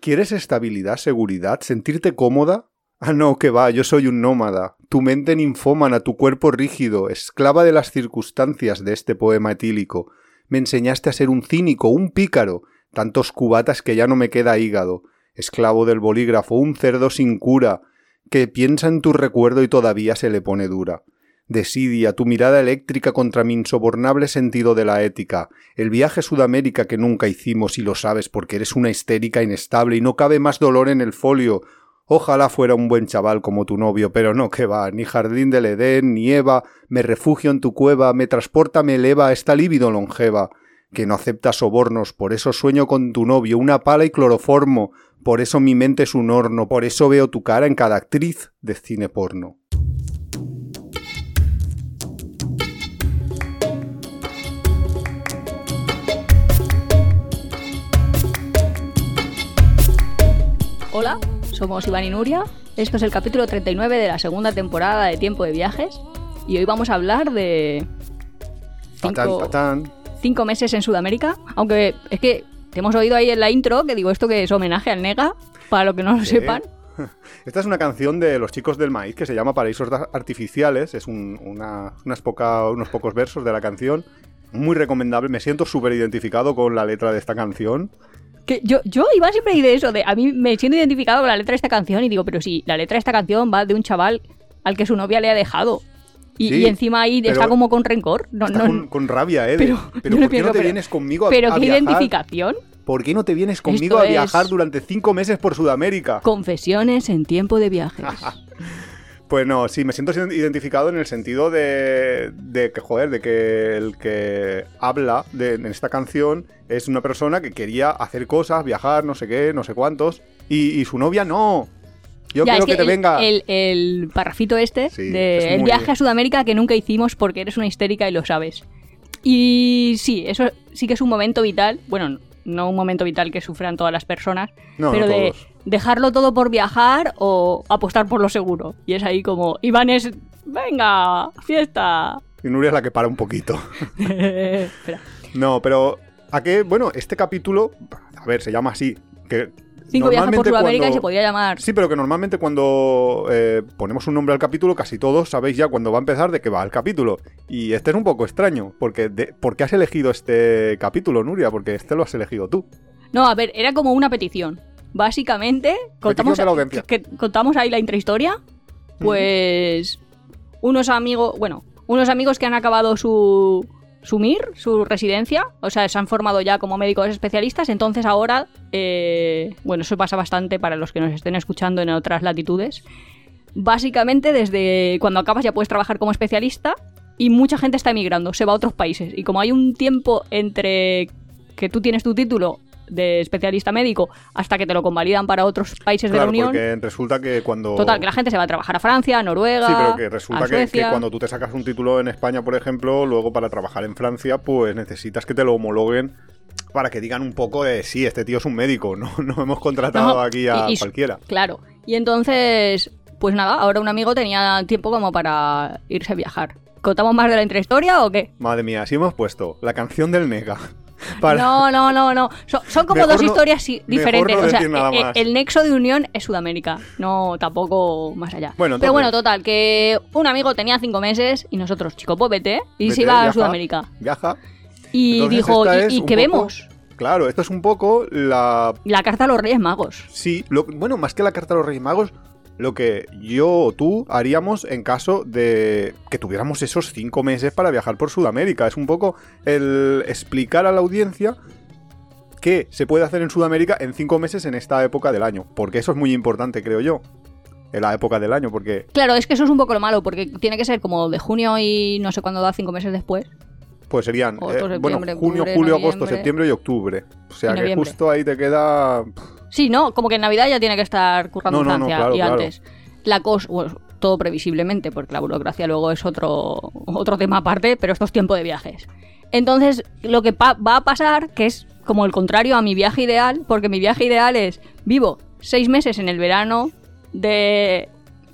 ¿Quieres estabilidad, seguridad, sentirte cómoda? Ah, no, que va, yo soy un nómada. Tu mente ninfómana, tu cuerpo rígido, esclava de las circunstancias de este poema etílico. Me enseñaste a ser un cínico, un pícaro, tantos cubatas que ya no me queda hígado. Esclavo del bolígrafo, un cerdo sin cura, que piensa en tu recuerdo y todavía se le pone dura. Desidia, tu mirada eléctrica contra mi insobornable sentido de la ética, el viaje a Sudamérica que nunca hicimos y lo sabes porque eres una histérica inestable y no cabe más dolor en el folio, Ojalá fuera un buen chaval como tu novio, pero no que va, ni jardín del Edén, ni Eva, me refugio en tu cueva, me transporta, me eleva a esta lívido longeva, que no acepta sobornos, por eso sueño con tu novio, una pala y cloroformo, por eso mi mente es un horno, por eso veo tu cara en cada actriz de cine porno. Somos Iván y Nuria. Esto es el capítulo 39 de la segunda temporada de Tiempo de Viajes. Y hoy vamos a hablar de. Patán, Cinco, patán. cinco meses en Sudamérica. Aunque es que te hemos oído ahí en la intro que digo esto que es homenaje al Nega, para los que no lo Sí. sepan. Esta es una canción de los chicos del maíz que se llama Paraísos Artificiales. Es un- una- unas poca- unos pocos versos de la canción. Muy recomendable. Me siento súper identificado con la letra de esta canción. Que yo, yo iba siempre de eso, de a mí me siento identificado con la letra de esta canción y digo, pero sí, la letra de esta canción va de un chaval al que su novia le ha dejado. Y, Sí, y encima ahí está como con rencor. No, Está no, con, con rabia, ¿eh? de, pero pero, ¿por qué pienso, no te pero- vienes conmigo a, pero a qué viajar? identificación. ¿Por qué no te vienes conmigo Esto a viajar durante cinco meses por Sudamérica? Confesiones en tiempo de viajes. Pues no, sí, me siento identificado en el sentido de, de que, joder, de que el que habla de, en esta canción es una persona que quería hacer cosas, viajar, no sé qué, no sé cuántos, y, y su novia no. Yo Ya, quiero es que, te el, venga. El, el parrafito este Sí, de es el viaje a Sudamérica que nunca hicimos porque eres una histérica y lo sabes. Y sí, eso sí que es un momento vital. Bueno, no un momento vital que sufran todas las personas, No, pero no de todos. Dejarlo todo por viajar o apostar por lo seguro. Y es ahí como, Iván es, venga, fiesta. Y Nuria es la que para un poquito. Espera. No, pero ¿a qué? Bueno, este capítulo, a ver, se llama así. Que Cinco viajes por Sudamérica y cuando- se podría llamar Sí, pero que normalmente cuando eh, ponemos un nombre al capítulo, casi todos sabéis ya cuando va a empezar de qué va el capítulo. Y este es un poco extraño, porque de- ¿por qué has elegido este capítulo, Nuria? Porque este lo has elegido tú. No, a ver, era como una petición. Básicamente, contamos, que contamos ahí la intrahistoria. Pues unos amigos, bueno, unos amigos que han acabado su su MIR, su residencia, o sea, se han formado ya como médicos especialistas, entonces ahora, eh, bueno, eso pasa bastante para los que nos estén escuchando en otras latitudes. Básicamente, desde cuando acabas ya puedes trabajar como especialista y mucha gente está emigrando, se va a otros países. Y como hay un tiempo entre que tú tienes tu título de especialista médico hasta que te lo convalidan para otros países de la Unión, porque resulta que cuando... total, que la gente se va a trabajar a Francia, a Noruega, Sí, pero que resulta a que, cuando tú te sacas un título en España, por ejemplo, luego para trabajar en Francia, pues necesitas que te lo homologuen para que digan un poco de sí, este tío es un médico, no, no hemos contratado No, aquí a y- y- cualquiera. Claro. Y entonces, pues nada, ahora un amigo tenía tiempo como para irse a viajar. ¿Contamos más de la intrahistoria o qué? Madre mía, sí hemos puesto la canción del Nega. Para... No, no, no, no. Son, son como Mejor dos historias diferentes. no o sea, eh, más. el nexo de unión es Sudamérica, no tampoco más allá. Bueno, Pero bueno, total, que un amigo tenía cinco meses y nosotros, chico, pues vete. Y Vete, se iba a Sudamérica. Viaja. Y Entonces, dijo, ¿y, y qué poco- vemos? Claro, esto es un poco la La carta a los Reyes Magos. Sí, lo- bueno, más que la carta de los Reyes Magos, lo que yo o tú haríamos en caso de que tuviéramos esos cinco meses para viajar por Sudamérica. Es un poco el explicar a la audiencia qué se puede hacer en Sudamérica en cinco meses en esta época del año. Porque eso es muy importante, creo yo. En la época del año, porque Claro, es que eso es un poco lo malo, porque tiene que ser como de junio y no sé cuándo da, cinco meses después. pues serían eh, bueno, junio, julio, agosto, septiembre y octubre. O sea que justo ahí te queda Sí, ¿no? Como que en Navidad ya tiene que estar currando No, en no, no, Francia claro, y claro. antes. La cosa, bueno, todo previsiblemente, porque la burocracia luego es otro, otro tema aparte, pero esto es tiempo de viajes. Entonces, lo que va a pasar, que es como el contrario a mi viaje ideal, porque mi viaje ideal es vivo seis meses en el verano de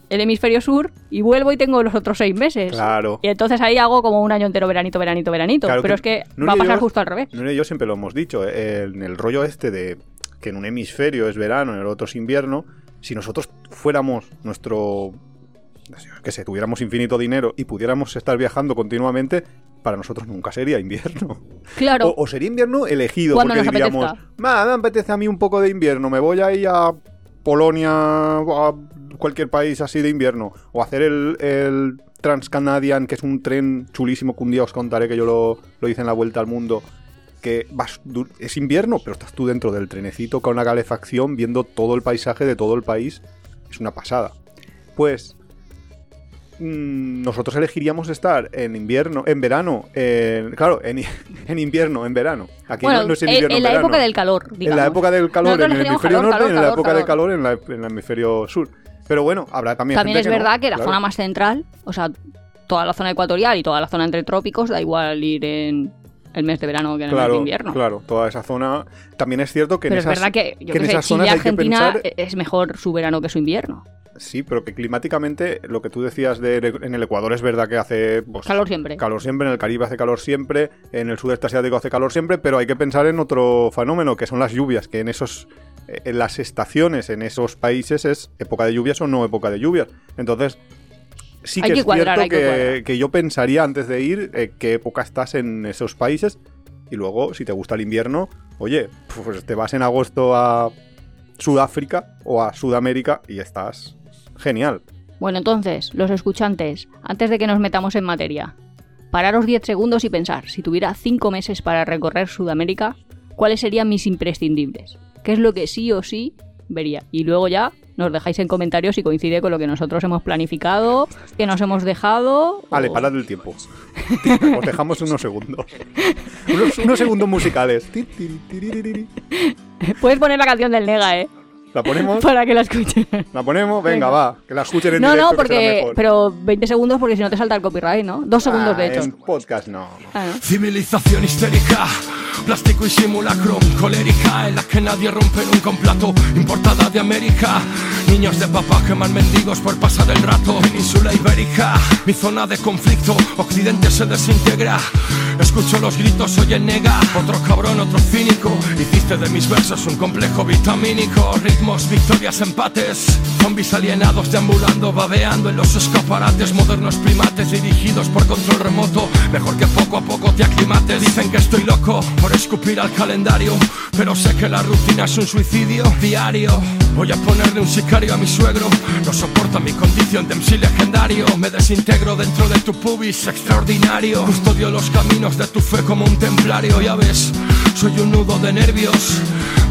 el hemisferio sur y vuelvo y tengo los otros seis meses. Claro. Y entonces ahí hago como un año entero, veranito, veranito, veranito. Claro pero es que va a pasar yo- justo al revés. Y yo siempre lo hemos dicho, eh, en el rollo este de que en un hemisferio es verano, en el otro es invierno, si nosotros fuéramos nuestro que sé, tuviéramos infinito dinero y pudiéramos estar viajando continuamente, para nosotros nunca sería invierno. Claro. O, o sería invierno elegido, porque nos diríamos, apetezca. "Ma, me apetece a mí un poco de invierno, me voy a ir a Polonia o a cualquier país así de invierno, o hacer el, el Transcanadian, que es un tren chulísimo que un día os contaré que yo lo, lo hice en la vuelta al mundo, que vas, es invierno, pero estás tú dentro del trenecito con una calefacción viendo todo el paisaje de todo el país, es una pasada. Pues mm, nosotros elegiríamos estar en invierno, en verano, en- claro, en, en invierno, en verano. Aquí bueno, no, no es en en, invierno, en la verano. época del calor, digamos. En la época del calor Nosotros en el hemisferio calor, norte y en la calor, época calor. del calor en, la- en el hemisferio sur. Pero bueno, habrá también También gente es que verdad no, que la claro. zona más central, o sea, toda la zona ecuatorial y toda la zona entre trópicos, da igual ir en el mes de verano que en el mes Claro, de invierno. claro, toda esa zona. También es cierto que Pero en es esas, verdad que, yo que en sé, esas Chile zonas que Argentina pensar- es mejor su verano que su invierno. Sí, pero que climáticamente lo que tú decías de en el Ecuador es verdad que hace pues, Calor siempre. calor siempre, en el Caribe hace calor siempre, en el sudeste asiático hace calor siempre, pero hay que pensar en otro fenómeno que son las lluvias, que en esos eh, en las estaciones en esos países es época de lluvias o no época de lluvias. Entonces, sí que, que es cuadrar, cierto que que yo pensaría antes de ir eh, qué época estás en esos países y luego si te gusta el invierno, oye, pues te vas en agosto a Sudáfrica o a Sudamérica y estás genial. Bueno, entonces, los escuchantes, antes de que nos metamos en materia, pararos 10 segundos y pensar, si tuviera 5 meses para recorrer Sudamérica, ¿cuáles serían mis imprescindibles? ¿Qué es lo que sí o sí vería? Y luego ya nos dejáis en comentarios si coincide con lo que nosotros hemos planificado, que nos hemos dejado. Vale, o- parad el tiempo. Os dejamos unos segundos. Unos, unos segundos musicales. Puedes poner la canción del Nega, ¿eh? La ponemos, Para que la escuchen. la ponemos, venga, Venga. va, que la escuchen en No, directo. no, será porque. Pero 20 segundos porque si no te salta el copyright, ¿no? Dos segundos, Ah, de hecho. En podcast no. Ah, ¿no? Civilización histérica, plástico y simulacro, colérica en la que nadie rompe nunca un plato, importada de América. Niños de papá queman mendigos por pasar el rato. Península ibérica, mi zona de conflicto, Occidente se desintegra. Escucho los gritos, soy el nega, otro cabrón, otro cínico. Hiciste de mis versos un complejo vitamínico, ritmos, victorias, empates. Zombies alienados deambulando, babeando en los escaparates. Modernos primates dirigidos por control remoto. Mejor que poco a poco te aclimates. Dicen que estoy loco por escupir al calendario. Pero sé que la rutina es un suicidio diario. Voy a ponerle un sicario a mi suegro. No soporta mi condición de MC legendario. Me desintegro dentro de tu pubis extraordinario. Custodio los caminos de tu fe como un templario. Ya ves, soy un nudo de nervios.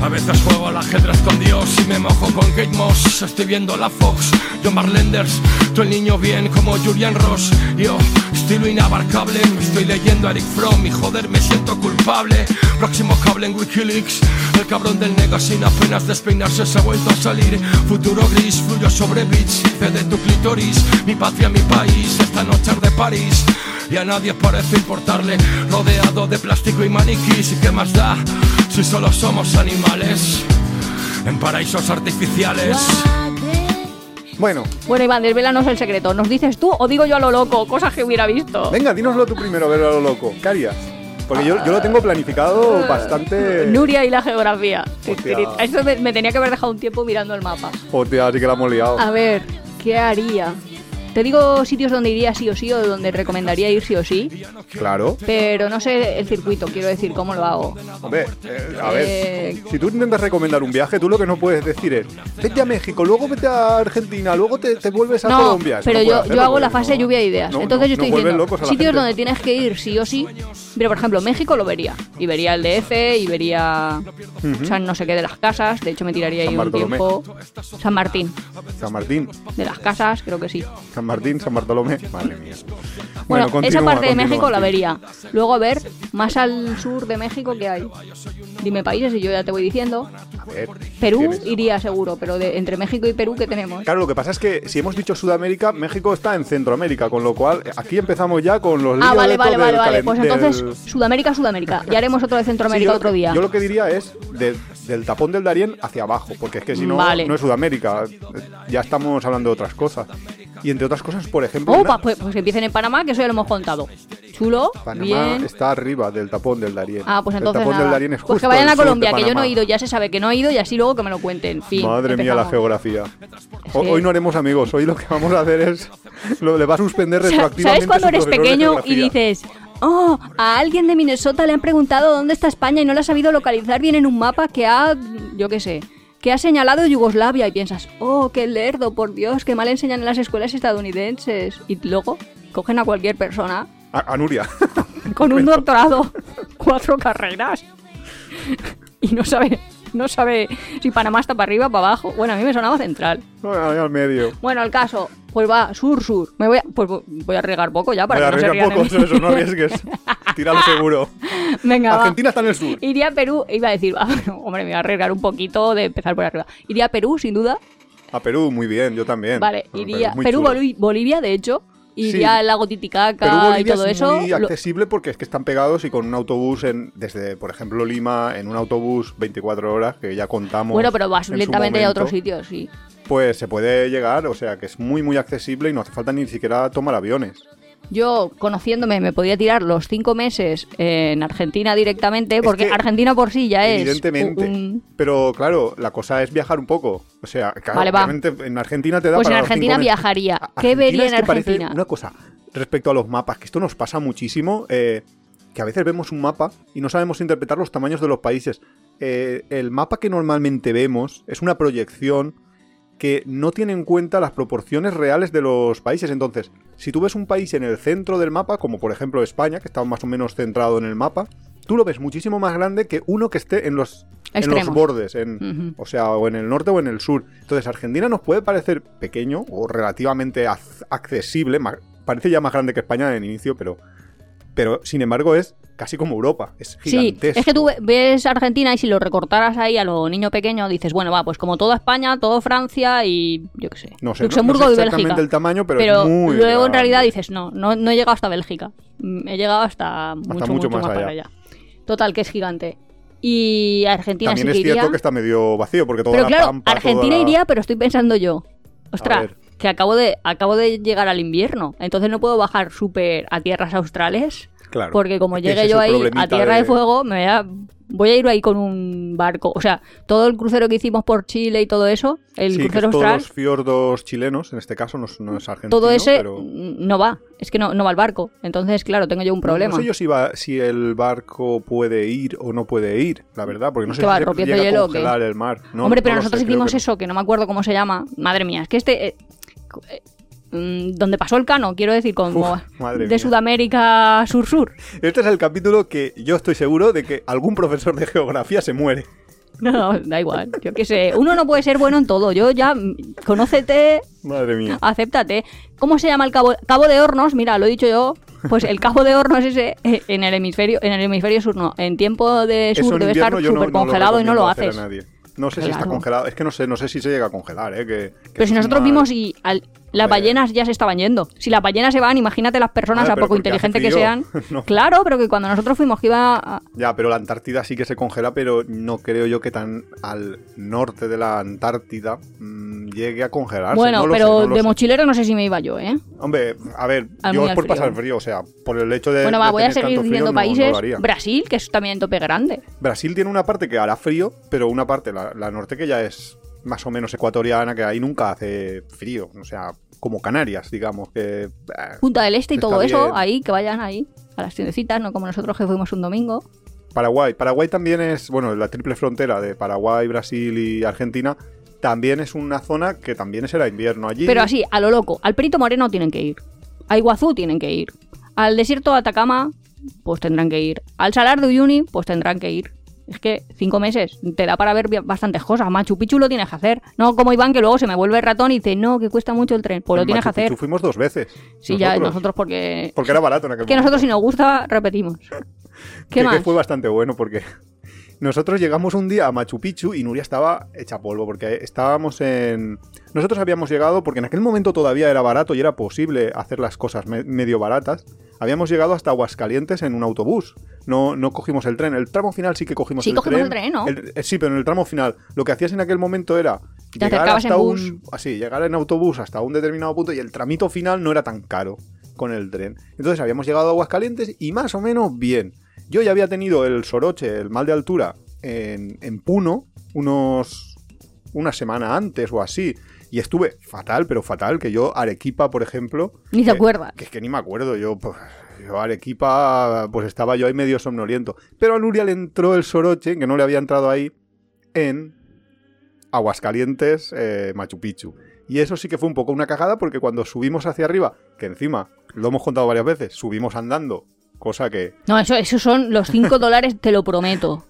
A veces juego al ajedrez con Dios y me mojo con Kate Moss. Estoy viendo la Fox, yo Marlenders. Tú el niño bien como Julian Ross. Yo, estilo inabarcable. Estoy leyendo a Eric Fromm y joder, me siento culpable. Próximo cable en Wikileaks. El cabrón del nega sin apenas despeinarse se ha vuelto a salir. Futuro gris, fluyo sobre beats. Hice de tu clítoris, mi patria, mi país. Esta noche de París. Y a nadie parece importarle, rodeado de plástico y maniquís. ¿Y qué más da si solo somos animales? En paraísos artificiales. Bueno, Bueno, Iván, desvélanos el secreto. ¿Nos dices tú o digo yo a lo loco? Cosas que hubiera visto. venga, dínoslo tú primero, a ver a lo loco. ¿Qué harías? Porque yo, yo lo tengo planificado bastante. Nuria y la geografía. Hostia. Eso me, me tenía que haber dejado un tiempo mirando el mapa. Hostia, así que la hemos liado. A ver, ¿qué haría? Te digo sitios donde iría sí o sí o donde recomendaría ir sí o sí, Claro. pero no sé el circuito, quiero decir cómo lo hago. Hombre, eh, a ver. Eh, Si tú intentas recomendar un viaje, tú lo que no puedes decir es vete a México, luego vete a Argentina, luego te, te vuelves a no, Colombia. Eso pero no yo, yo hago la fase no- lluvia de ideas. no, Entonces yo estoy diciendo sitios gente. donde tienes que ir sí o sí. Pero por ejemplo, México lo vería. Y vería el DF y vería. O sea, no sé qué de las casas. De hecho, me tiraría San ahí un Bartolomé. tiempo. San Martín. San Martín, De las casas, creo que sí. San Martín, San Bartolomé. Madre mía. Bueno, esa continúa, parte de México la sí. vería. Luego, a ver, más al sur de México, ¿qué hay? Dime países y yo ya te voy diciendo. A ver, Perú tienes- iría seguro, pero de, entre México y Perú, ¿qué tenemos? Claro, lo que pasa es que si hemos dicho Sudamérica, México está en Centroamérica, con lo cual aquí empezamos ya con los Ah, vale, vale, vale, del vale. Pues del- entonces, Sudamérica, Sudamérica. Ya haremos otro de Sí, Centroamérica lo otro que- día. Yo lo que diría es de- del tapón del Darién hacia abajo, porque es que si no, Vale. no es Sudamérica. Ya estamos hablando de otras cosas. Y entre otras cosas, por ejemplo. Oh, una- pa- pues, pues empiecen en Panamá, que eso ya lo hemos contado. chulo, Panamá bien. está arriba del tapón del Darién. Ah, pues entonces El tapón nada. del Darién es pues que justo vayan a Colombia, que yo no he ido, ya se sabe que no he ido y así luego que me lo cuenten. Fin, Madre mía, la empezamos. geografía. Hoy no haremos amigos, hoy lo que vamos a hacer es. Lo, le va a suspender retroactivamente. ¿Sabes cuando eres pequeño y dices, oh, a alguien de Minnesota le han preguntado dónde está España y no lo ha sabido localizar bien en un mapa que ha, yo qué sé, que ha señalado Yugoslavia y piensas, oh, qué lerdo, por Dios, qué mal enseñan en las escuelas estadounidenses. Y luego cogen a cualquier persona A, a Nuria. con un doctorado, cuatro carreras y no sabe, no sabe si Panamá está para arriba, para abajo. Bueno, a mí me sonaba central. Ahí al medio. Bueno, el caso, pues va, sur, sur. Me voy a, pues voy a arriesgar poco ya para Voy a que no se poco, mí. eso, no arriesgues. Tíralo seguro. Venga, va. Argentina está en el sur. Iría a Perú, iba a decir, va, hombre, me voy a arriesgar un poquito de empezar por arriba. Iría a Perú, sin duda. A Perú, muy bien, yo también. Vale, iría. Perú. Boli- Bolivia, de hecho. Iría Sí. al lago Titicaca y todo es eso. muy Lo- accesible porque es que están pegados y con un autobús en, desde, por ejemplo, Lima, en un autobús 24 horas, que ya contamos. bueno, pero vas lentamente a otros sitios, sí. Pues se puede llegar, o sea que es muy, muy accesible y no hace falta ni siquiera tomar aviones. Yo, conociéndome, me podía tirar los cinco meses en Argentina directamente, porque que, Argentina por sí ya es. Evidentemente. un- Pero claro, la cosa es viajar un poco. O sea, claro, Vale, en Argentina te da Pues en los Argentina cinco viajaría. ¿Qué Argentina vería es en que Argentina? Una cosa, respecto a los mapas, que esto nos pasa muchísimo, eh, que a veces vemos un mapa y no sabemos interpretar los tamaños de los países. Eh, el mapa que normalmente vemos es una proyección que no tiene en cuenta las proporciones reales de los países. Entonces, si tú ves un país en el centro del mapa, como por ejemplo España, que está más o menos centrado en el mapa, tú lo ves muchísimo más grande que uno que esté en los, en los bordes, en, o sea, o en el norte o en el sur. Entonces, Argentina nos puede parecer pequeño o relativamente ac- accesible, parece ya más grande que España en inicio, pero, pero sin embargo es casi como Europa, es Sí, gigantesco. es que tú ve- ves Argentina y si lo recortaras ahí a lo niño pequeño, dices, bueno, va, pues como toda España, todo Francia y yo qué sé, no sé, no- Luxemburgo no sé y exactamente Bélgica. el tamaño, pero, Pero es muy luego en realidad dices, no, no, no he llegado hasta Bélgica. Mm, He llegado hasta mucho, mucho mucho, más más, para allá. allá. Total, que es gigante. Y Argentina También sí es que cierto iría. que está medio vacío, porque toda Pero la claro, pampa, Argentina toda iría, pero estoy pensando yo. Ostras. Que acabo de, acabo de llegar al invierno. Entonces no puedo bajar súper a tierras australes. Claro. Porque como llegue yo ahí a Tierra de... Fuego, me voy a, voy a ir ahí con un barco. O sea, todo el crucero que hicimos por Chile y todo eso, el Sí, que crucero es todos austral, los fiordos chilenos, en este caso no, es- no es argentino, todo ese pero... no va. Es que no, no va el barco. Entonces, claro, tengo yo un problema. No sé yo si, va, si el barco puede ir o no puede ir, la verdad, porque no sé ¿Qué si va, se llega hielo a congelar el mar. No, Hombre, pero nosotros sé, hicimos eso, que no me acuerdo cómo se llama. Madre mía, es que este... eh, eh, mm, donde pasó el cano, quiero decir, como Uf, de mía. Sudamérica sur-sur. Este es el capítulo que yo estoy seguro de que algún profesor de geografía se muere. No, no, da igual. Yo qué sé. Uno no puede ser bueno en todo. Yo ya, mm, conócete, Madre mía. acéptate. ¿Cómo se llama el cabo, cabo de hornos? Mira, lo he dicho yo. Pues el cabo de hornos ese eh, en el hemisferio, en el hemisferio sur no. En tiempo de sur debe estar no- súper no congelado y no lo haces. a nadie. No sé si está congelado. Es que no sé, no sé si se llega a congelar, ¿eh? Que, que Pero si nosotros una- vimos y al- las ballenas ya se estaban yendo. Si las ballenas se van, imagínate las personas, Vale, a poco inteligentes que sean. No. Claro, pero que cuando nosotros fuimos que iba a... Ya, pero la Antártida sí que se congela, pero no creo yo que tan al norte de la Antártida mm, llegue a congelarse. Bueno, No lo sé, pero no de sé. mochilero no sé si me iba yo, ¿eh? Hombre, a ver, Al yo es por frío. pasar frío, o sea, por el hecho de. Bueno, va, de voy a seguir frío, diciendo países. Brasil, que es también tope grande. Brasil tiene una parte que hará frío, pero una parte, la, la norte, que ya es más o menos ecuatoriana, que ahí nunca hace frío. O sea, como Canarias, digamos, que. eh, Punta del Este y todo eso, ahí, que vayan ahí, a las tiendecitas, no como nosotros que fuimos un domingo. Paraguay. Paraguay también es, bueno, la triple frontera de Paraguay, Brasil y Argentina. También es una zona que también será invierno allí. Pero así, a lo loco, al Perito Moreno tienen que ir. A Iguazú tienen que ir. Al desierto de Atacama, pues tendrán que ir. Al Salar de Uyuni, pues tendrán que ir. Es que cinco meses te da para ver bastantes cosas. Machu Picchu lo tienes que hacer. No como Iván, que luego se me vuelve ratón y dice, no, que cuesta mucho el tren. Pues lo En tienes que hacer. Picchu fuimos dos veces. Sí, ya nosotros porque... Porque era barato en aquel Que momento. nosotros si nos gusta, repetimos. ¿Qué que, fue bastante bueno porque nosotros llegamos un día a Machu Picchu y Nuria estaba hecha polvo porque estábamos en... Nosotros habíamos llegado porque en aquel momento todavía era barato y era posible hacer las cosas me- medio baratas. Habíamos llegado hasta Aguascalientes en un autobús. No, no cogimos el tren. El tramo final sí que cogimos Sí, el cogimos tren. el tren, ¿no? El- eh, sí, pero en el tramo final lo que hacías en aquel momento era Te llegar hasta en un así, llegar en autobús hasta un determinado punto y el tramito final no era tan caro. con el tren. Entonces habíamos llegado a Aguascalientes y más o menos bien. Yo ya había tenido el soroche, el mal de altura, en, en Puno, unos. una semana antes o así. Y estuve fatal, pero fatal, que yo, Arequipa, por ejemplo. Ni te que- acuerdas. Que es que ni me acuerdo, yo, pues, yo Arequipa, pues estaba yo ahí medio somnoliento. Pero a Nuria le entró el soroche, que no le había entrado ahí, en Aguascalientes, eh, Machu Picchu. Y eso sí que fue un poco una cagada porque cuando subimos hacia arriba, que encima lo hemos contado varias veces, subimos andando, cosa que No, eso, esos son los 5 dólares, te lo prometo.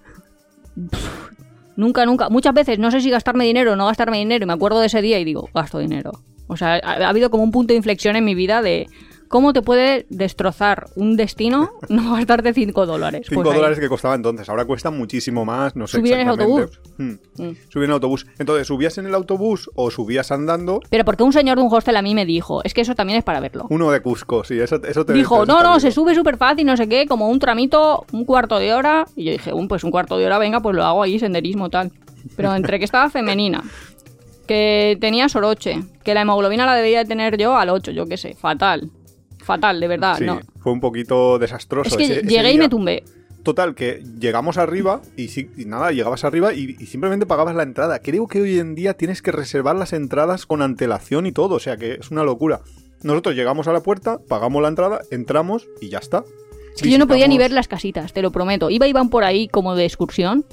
Pff, nunca, nunca. Muchas veces no sé si gastarme dinero o no gastarme dinero y me acuerdo de ese día y digo, gasto dinero. O sea, ha, ha habido como un punto de inflexión en mi vida de cómo te puede destrozar un destino no gastarte 5 dólares. 5 Pues ahí. dólares que costaba entonces, ahora cuesta muchísimo más, no sé Subir en el exactamente. Hmm. Mm. Subir en el autobús. Entonces, ¿subías en el autobús o subías andando? Pero porque un señor de un hostel a mí me dijo, es que eso también es para verlo. Uno de Cusco, sí, eso, eso te Dijo, no, no, se sube súper fácil, no sé qué, como un tramito, un cuarto de hora. Y yo dije, "Um, pues un cuarto de hora, venga, pues lo hago ahí, senderismo, tal. Pero entre que estaba femenina, que tenía soroche, que la hemoglobina la debía de tener yo al 8, yo qué sé, fatal. Fatal, de verdad, Sí, no. fue un poquito desastroso. Es que ese- ese llegué y me tumbé. Total, que llegamos arriba y, sí- y nada, llegabas arriba y, y simplemente pagabas la entrada. Creo que hoy en día tienes que reservar las entradas con antelación y todo, o sea que es una locura. Nosotros llegamos a la puerta, pagamos la entrada, entramos y ya está. Es que yo no podía ni ver las casitas, te lo prometo. Iba, iban por ahí como de excursión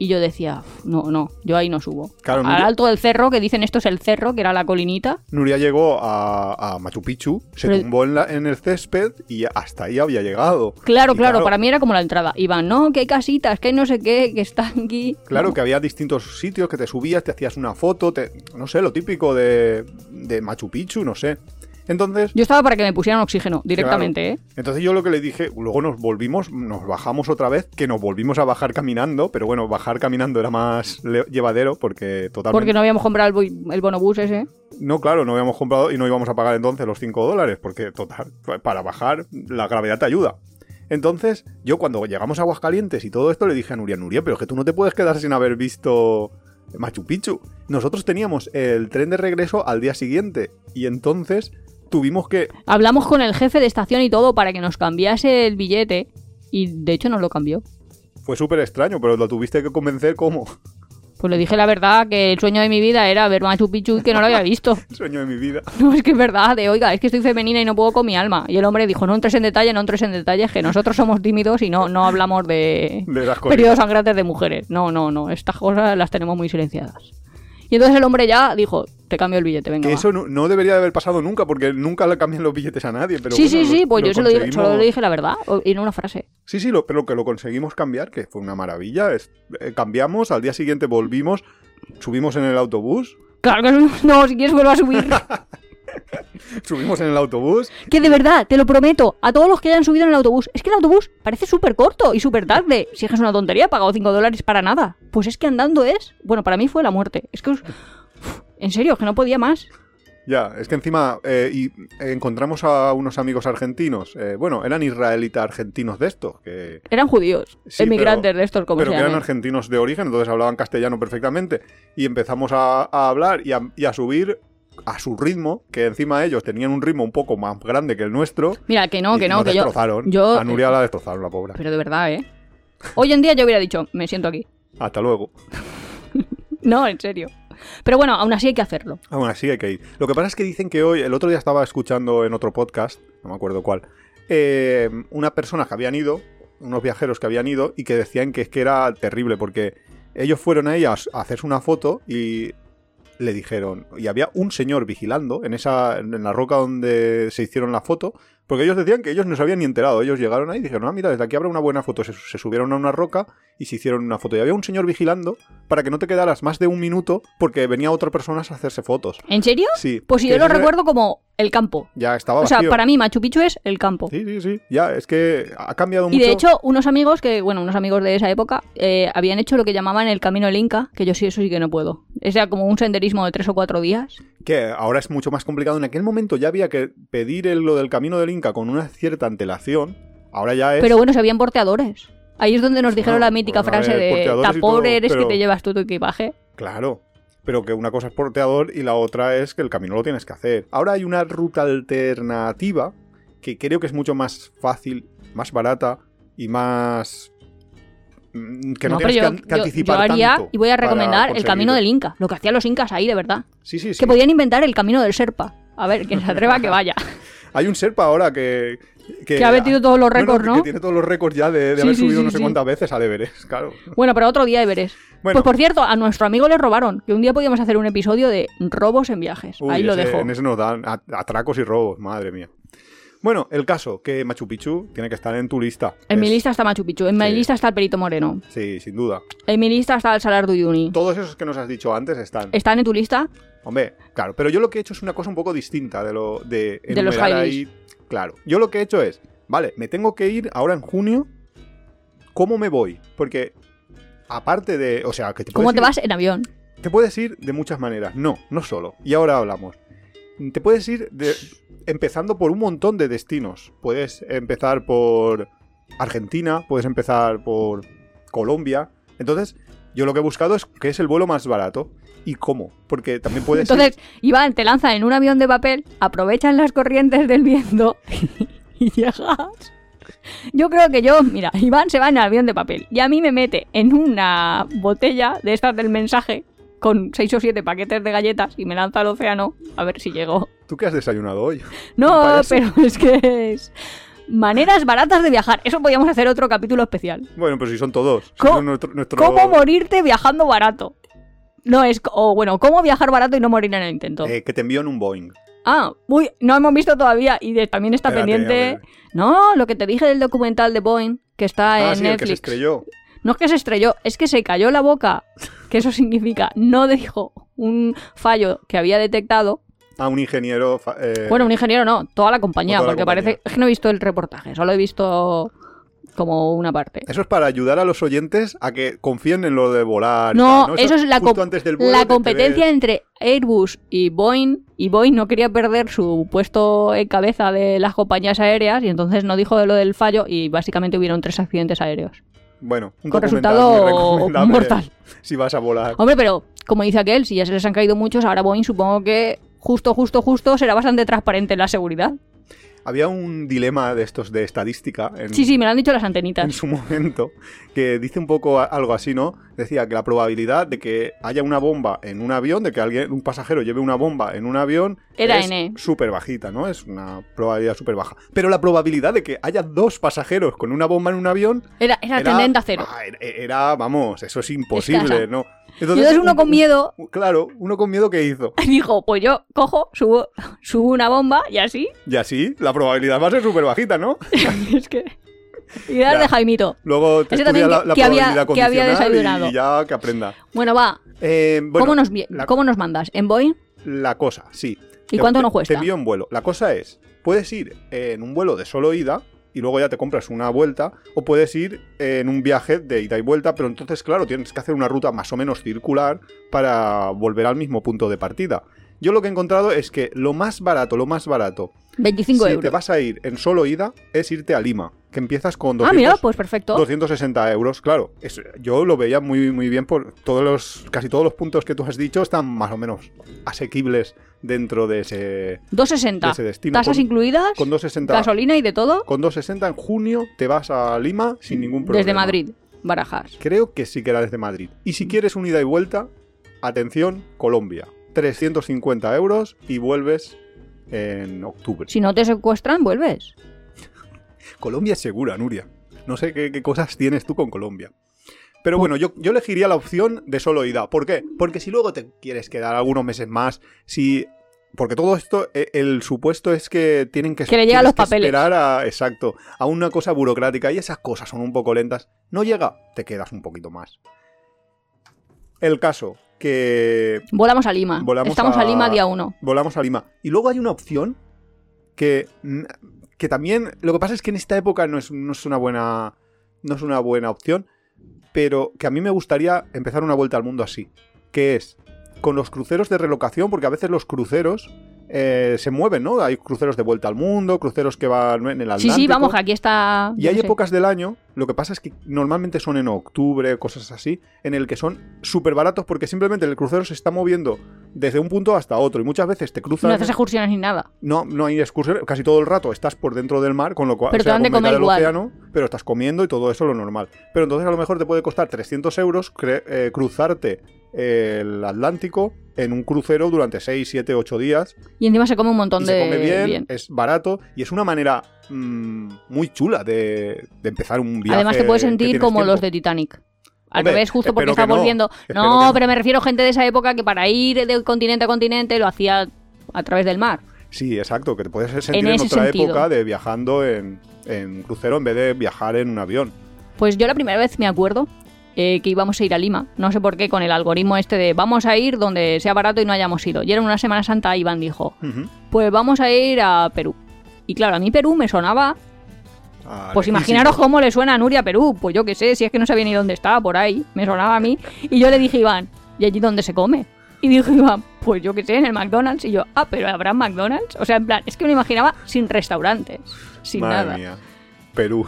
y yo decía, "Uf, no, no, yo ahí no subo. Claro, Al Nuria- alto del cerro, que dicen esto es el cerro, que era la colinita. Nuria llegó a, a Machu Picchu, se Pero- tumbó en, la- en el césped y hasta ahí había llegado. Claro, claro, para mí era como la entrada. Iban, no, que hay casitas, que hay no sé qué, que están aquí. Claro No. que había distintos sitios que te subías, te hacías una foto, te, no sé, lo típico de, de Machu Picchu, no sé. Entonces, Yo estaba para que me pusieran oxígeno directamente, ¿eh? entonces yo lo que le dije, luego nos volvimos, nos bajamos otra vez, que nos volvimos a bajar caminando, pero bueno, bajar caminando era más le- llevadero porque totalmente... Porque no habíamos comprado el, el bonobús ese. No, claro, no habíamos comprado y no íbamos a pagar entonces los 5 dólares, porque total, para bajar la gravedad te ayuda. Entonces, yo cuando llegamos a Aguascalientes y todo esto le dije a Nuria, Nuria, pero es que tú no te puedes quedar sin haber visto Machu Picchu. Nosotros teníamos el tren de regreso al día siguiente y entonces tuvimos que... Hablamos con el jefe de estación y todo para que nos cambiase el billete. Y de hecho nos lo cambió. Fue súper extraño, pero lo tuviste que convencer como Pues le dije la verdad que el sueño de mi vida era ver Machu Picchu y que no lo había visto. sueño de mi vida. No, es que es verdad, de oiga, es que estoy femenina y no puedo con mi alma. Y el hombre dijo, no entres en detalle, no entres en detalle, que nosotros somos tímidos y no, no hablamos de De las periodos sangrantes de mujeres. No, no, no, estas cosas las tenemos muy silenciadas. Y entonces el hombre ya dijo, te cambio el billete, venga. Que va". eso no, no debería de haber pasado nunca, porque nunca le cambian los billetes a nadie. Pero sí, bueno, sí, sí, lo- pues lo yo se lo dije, solo le dije la verdad, y en una frase. Sí, sí, lo, pero que lo conseguimos cambiar, que fue una maravilla. es- eh, cambiamos, al día siguiente volvimos, subimos en el autobús, Claro que no, si quieres vuelvo a subir. subimos en el autobús. que de verdad, te lo prometo, a todos los que hayan subido en el autobús, es que el autobús parece súper corto y súper tarde. Si es una tontería, he pagado 5 dólares para nada. Pues es que andando es, bueno, para mí fue la muerte. Es que, Uf, en serio, es que no podía más. Ya, es que encima eh, y encontramos a unos amigos argentinos. eh, bueno, eran israelitas argentinos de estos, que, Eran judíos, Sí, emigrantes pero- de estos, como pero se que eran argentinos de origen, entonces hablaban castellano perfectamente. Y empezamos a, a hablar y a, y a subir a su ritmo, que encima ellos tenían un ritmo un poco más grande que el nuestro. Mira, que no, que no, nos que yo... destrozaron. yo A Nuria la destrozaron, la pobre. Pero de verdad, ¿eh? Hoy en día yo hubiera dicho, me siento aquí. Hasta luego. No, en serio. Pero bueno, aún así hay que hacerlo. Aún así hay que ir. Lo que pasa es que dicen que hoy, el otro día estaba escuchando en otro podcast, no me acuerdo cuál, eh, unas personas que habían ido, unos viajeros que habían ido y que decían que es que era terrible porque ellos fueron ahí a hacerse una foto y le dijeron, y había un señor vigilando en esa en la roca donde se hicieron la foto, porque ellos decían que ellos no se habían ni enterado, ellos llegaron ahí y dijeron, ah, mira, desde aquí habrá una buena foto, se, se subieron a una roca y se hicieron una foto, y había un señor vigilando para que no te quedaras más de un minuto porque venía otra persona a hacerse fotos. ¿En serio? Sí. Pues si yo lo recuerdo como el campo. Ya estaba O sea, vacío. para mí Machu Picchu es el campo. Sí, sí, sí. Ya, es que ha cambiado Y mucho. de hecho, unos amigos que, bueno, unos amigos de esa época, eh, habían hecho lo que llamaban el Camino del Inca, que yo sí, eso sí que no puedo. Es como un senderismo de tres o cuatro días. Que ahora es mucho más complicado. En aquel momento ya había que pedir el- lo del camino del Inca con una cierta antelación. Ahora ya es. Pero bueno, se habían porteadores. Ahí es donde nos dijeron la mítica bueno, frase ver, de tapor todo, eres pero- que te llevas tú tu equipaje. Claro. Pero que una cosa es porteador y la otra es que el camino lo tienes que hacer. Ahora hay una ruta alternativa que creo que es mucho más fácil, más barata y más... mm, Que no, tienes yo, que, an- que yo- yo anticipar haría tanto y voy a recomendar el camino del Inca, lo que hacían los incas ahí, de verdad. Sí, sí, sí. Que podían inventar el camino del Serpa. A ver, quien se atreva que vaya. Hay un Serpa ahora que... Que ha metido todos los récords, ¿no? Que tiene todos los récords ya de, de Sí, haber sí, subido sí, no sé cuántas veces al Everest, claro. Bueno, pero otro día Everest. Bueno. Pues por cierto, a nuestro amigo le robaron, que un día podíamos hacer un episodio de robos en viajes. Uy, ahí lo dejo. En ese nos dan at- atracos y robos, madre mía. Bueno, el caso, que Machu Picchu tiene que estar en tu lista. En mi lista está Machu Picchu, en mi lista está el Perito Moreno, Sí, sin duda. en mi lista está el Salar de Uyuni. Todos esos que nos has dicho antes están. ¿Están en tu lista? Hombre, claro, pero yo lo que he hecho es una cosa un poco distinta de lo de, De los ahí. Claro, yo lo que he hecho es, vale, me tengo que ir ahora en junio. ¿Cómo me voy? Porque aparte de, o sea, que te ¿Cómo te ir- vas en avión? Te puedes ir de muchas maneras. No, no solo. Y ahora hablamos. Te puedes ir de- empezando por un montón de destinos. Puedes empezar por Argentina, puedes empezar por Colombia. Entonces, yo lo que he buscado es que es el vuelo más barato. ¿Y cómo? Porque también puedes ir- Entonces, Iván, te lanzan en un avión de papel, aprovechan las corrientes del viento y llegas. Yo creo que yo, mira, Iván se va en el avión de papel y a mí me mete en una botella de estas del mensaje con seis o siete paquetes de galletas y me lanza al océano a ver si llego. ¿Tú qué has desayunado hoy? No, pero es que es maneras baratas de viajar. Eso podríamos hacer otro capítulo especial. Bueno, pues si son todos. Si ¿Cómo- son nuestro- nuestro- ¿Cómo morirte viajando barato? No es, o bueno, cómo viajar barato y no morir en el intento. Eh, que te envío en un Boeing. Ah, uy, no hemos visto todavía y de- también está Espérate, pendiente. No, lo que te dije del documental de Boeing que está Ah, en sí, el que se Netflix. estrelló. No es que se estrelló, es que se cayó la boca. Que eso significa no dijo un fallo que había detectado. Ah, un ingeniero. eh, Bueno, un ingeniero no, toda la compañía, toda la porque compañía. parece es que no he visto el reportaje, solo he visto como una parte. Eso es para ayudar a los oyentes a que confíen en lo de volar. No, tal, eso es la, com- la te- te competencia ves- entre Airbus y Boeing. Y Boeing no quería perder su puesto en cabeza de las compañías aéreas y entonces no dijo de lo del fallo y básicamente hubieron tres accidentes aéreos. Bueno, un Con resultado mortal. Si vas a volar. Hombre, pero como dice aquel, si ya se les han caído muchos, ahora Boeing supongo que justo, justo, justo será bastante transparente en la seguridad. Había un dilema de estos de estadística en, Sí, sí, me lo han dicho las en antenitas. su momento que dice un poco algo así, ¿no? Decía que la probabilidad de que haya una bomba en un avión, de que alguien, un pasajero lleve una bomba en un avión, Era es súper bajita, ¿no? Es una probabilidad súper baja. Pero la probabilidad de que haya dos pasajeros con una bomba en un avión Era, era tendente a cero. ah, era, era, vamos, eso es imposible, Escasa. ¿no? Y entonces uno un- con miedo Claro, uno con miedo que hizo. dijo, pues yo cojo, subo, subo una bomba y así. Y así, la probabilidad va a ser súper bajita, ¿no? es que... Y Ya. de Jaimito. Luego te estudia la, que- la que había- probabilidad que había condicional desayunado. y ya que aprenda. Bueno, va. Eh, bueno, ¿Cómo, nos, la- ¿Cómo nos mandas? ¿En Boeing? La cosa, sí. ¿Y Te- cuánto nos cuesta? Te envío en vuelo. La cosa es, puedes ir en un vuelo de solo ida y luego ya te compras una vuelta, o puedes ir en un viaje de ida y vuelta, pero entonces, claro, tienes que hacer una ruta más o menos circular para volver al mismo punto de partida. Yo lo que he encontrado es que lo más barato, lo más barato, 25 si euros. te vas a ir en solo ida, es irte a Lima, que empiezas con ah, 200, mira, pues perfecto. 260 euros, claro. Es- yo lo veía muy, muy bien por todos los, casi todos los puntos que tú has dicho están más o menos asequibles dentro de ese, 260. de ese destino. Tasas Con- incluidas, con 260, gasolina y de todo, con 260 en junio te vas a Lima sin ningún problema. desde Madrid, Barajas. Creo que sí que era desde Madrid. Y si quieres un ida y vuelta, atención, Colombia. 350 euros y vuelves en octubre. Si no te secuestran, vuelves. Colombia es segura, Nuria. No sé qué, qué cosas tienes tú con Colombia. Pero bueno, yo, yo elegiría la opción de solo ida. ¿Por qué? Porque si luego te quieres quedar algunos meses más, si... Porque todo esto, eh, el supuesto es que tienen que, Que le llegan tienes los que papeles. esperar a, exacto, a una cosa burocrática y esas cosas son un poco lentas. No llega, te quedas un poquito más. El caso, que Volamos a Lima. Volamos Estamos a... a- Lima día 1. volamos a Lima. Y luego hay una opción que, mm, que también. Lo que pasa es que en esta época no es, no es una buena. No es una buena opción. Pero que a mí me gustaría empezar una vuelta al mundo así. Que es con los cruceros de relocación, porque a veces los cruceros eh, se mueven, ¿no? Hay cruceros de vuelta al mundo, cruceros que van en el Atlántico. Sí, sí, vamos, aquí está. Y hay sé. épocas del año, lo que pasa es que normalmente son en octubre, cosas así, en el que son súper baratos porque simplemente el crucero se está moviendo desde un punto hasta otro y muchas veces te cruzas No haces excursiones ni nada. no, no hay excursiones, casi todo el rato estás por dentro del mar, con lo cual Pero o te sea, dan de con mitad comer del igual. océano, pero estás comiendo y todo eso lo normal. Pero entonces a lo mejor te puede costar 300 euros eh, cruzarte el Atlántico en un crucero durante 6, 7, 8 días Y encima se come un montón y de se come bien, bien. es barato y es una manera mm, muy chula de, de empezar un viaje. Además te puedes sentir como los de Titanic. Al Hombre, revés, justo porque está volviendo. No, pero me refiero a gente de esa época que para ir de continente a continente lo hacía a través del mar. Sí, exacto, que te puedes sentir En otra sentido. época de viajando en, en crucero en vez de viajar en un avión. Pues yo la primera vez me acuerdo eh, que íbamos a ir a Lima. No sé por qué, con el algoritmo este de vamos a ir donde sea barato y no hayamos ido. Y era una Semana Santa, Iván dijo, pues vamos a ir a Perú. Y claro, a mí Perú me sonaba Ah, Pues imaginaros cómo le suena a Nuria Perú. Pues yo qué sé, si es que no sabía ni dónde estaba, por ahí. Me sonaba a mí. Y yo le dije Iván, ¿y allí dónde se come? Y dijo Iván, pues yo qué sé, en el McDonald's. Y yo, ah, pero ¿habrá McDonald's? O sea, en plan, es que me imaginaba sin restaurantes, sin Madre nada. mía. Perú.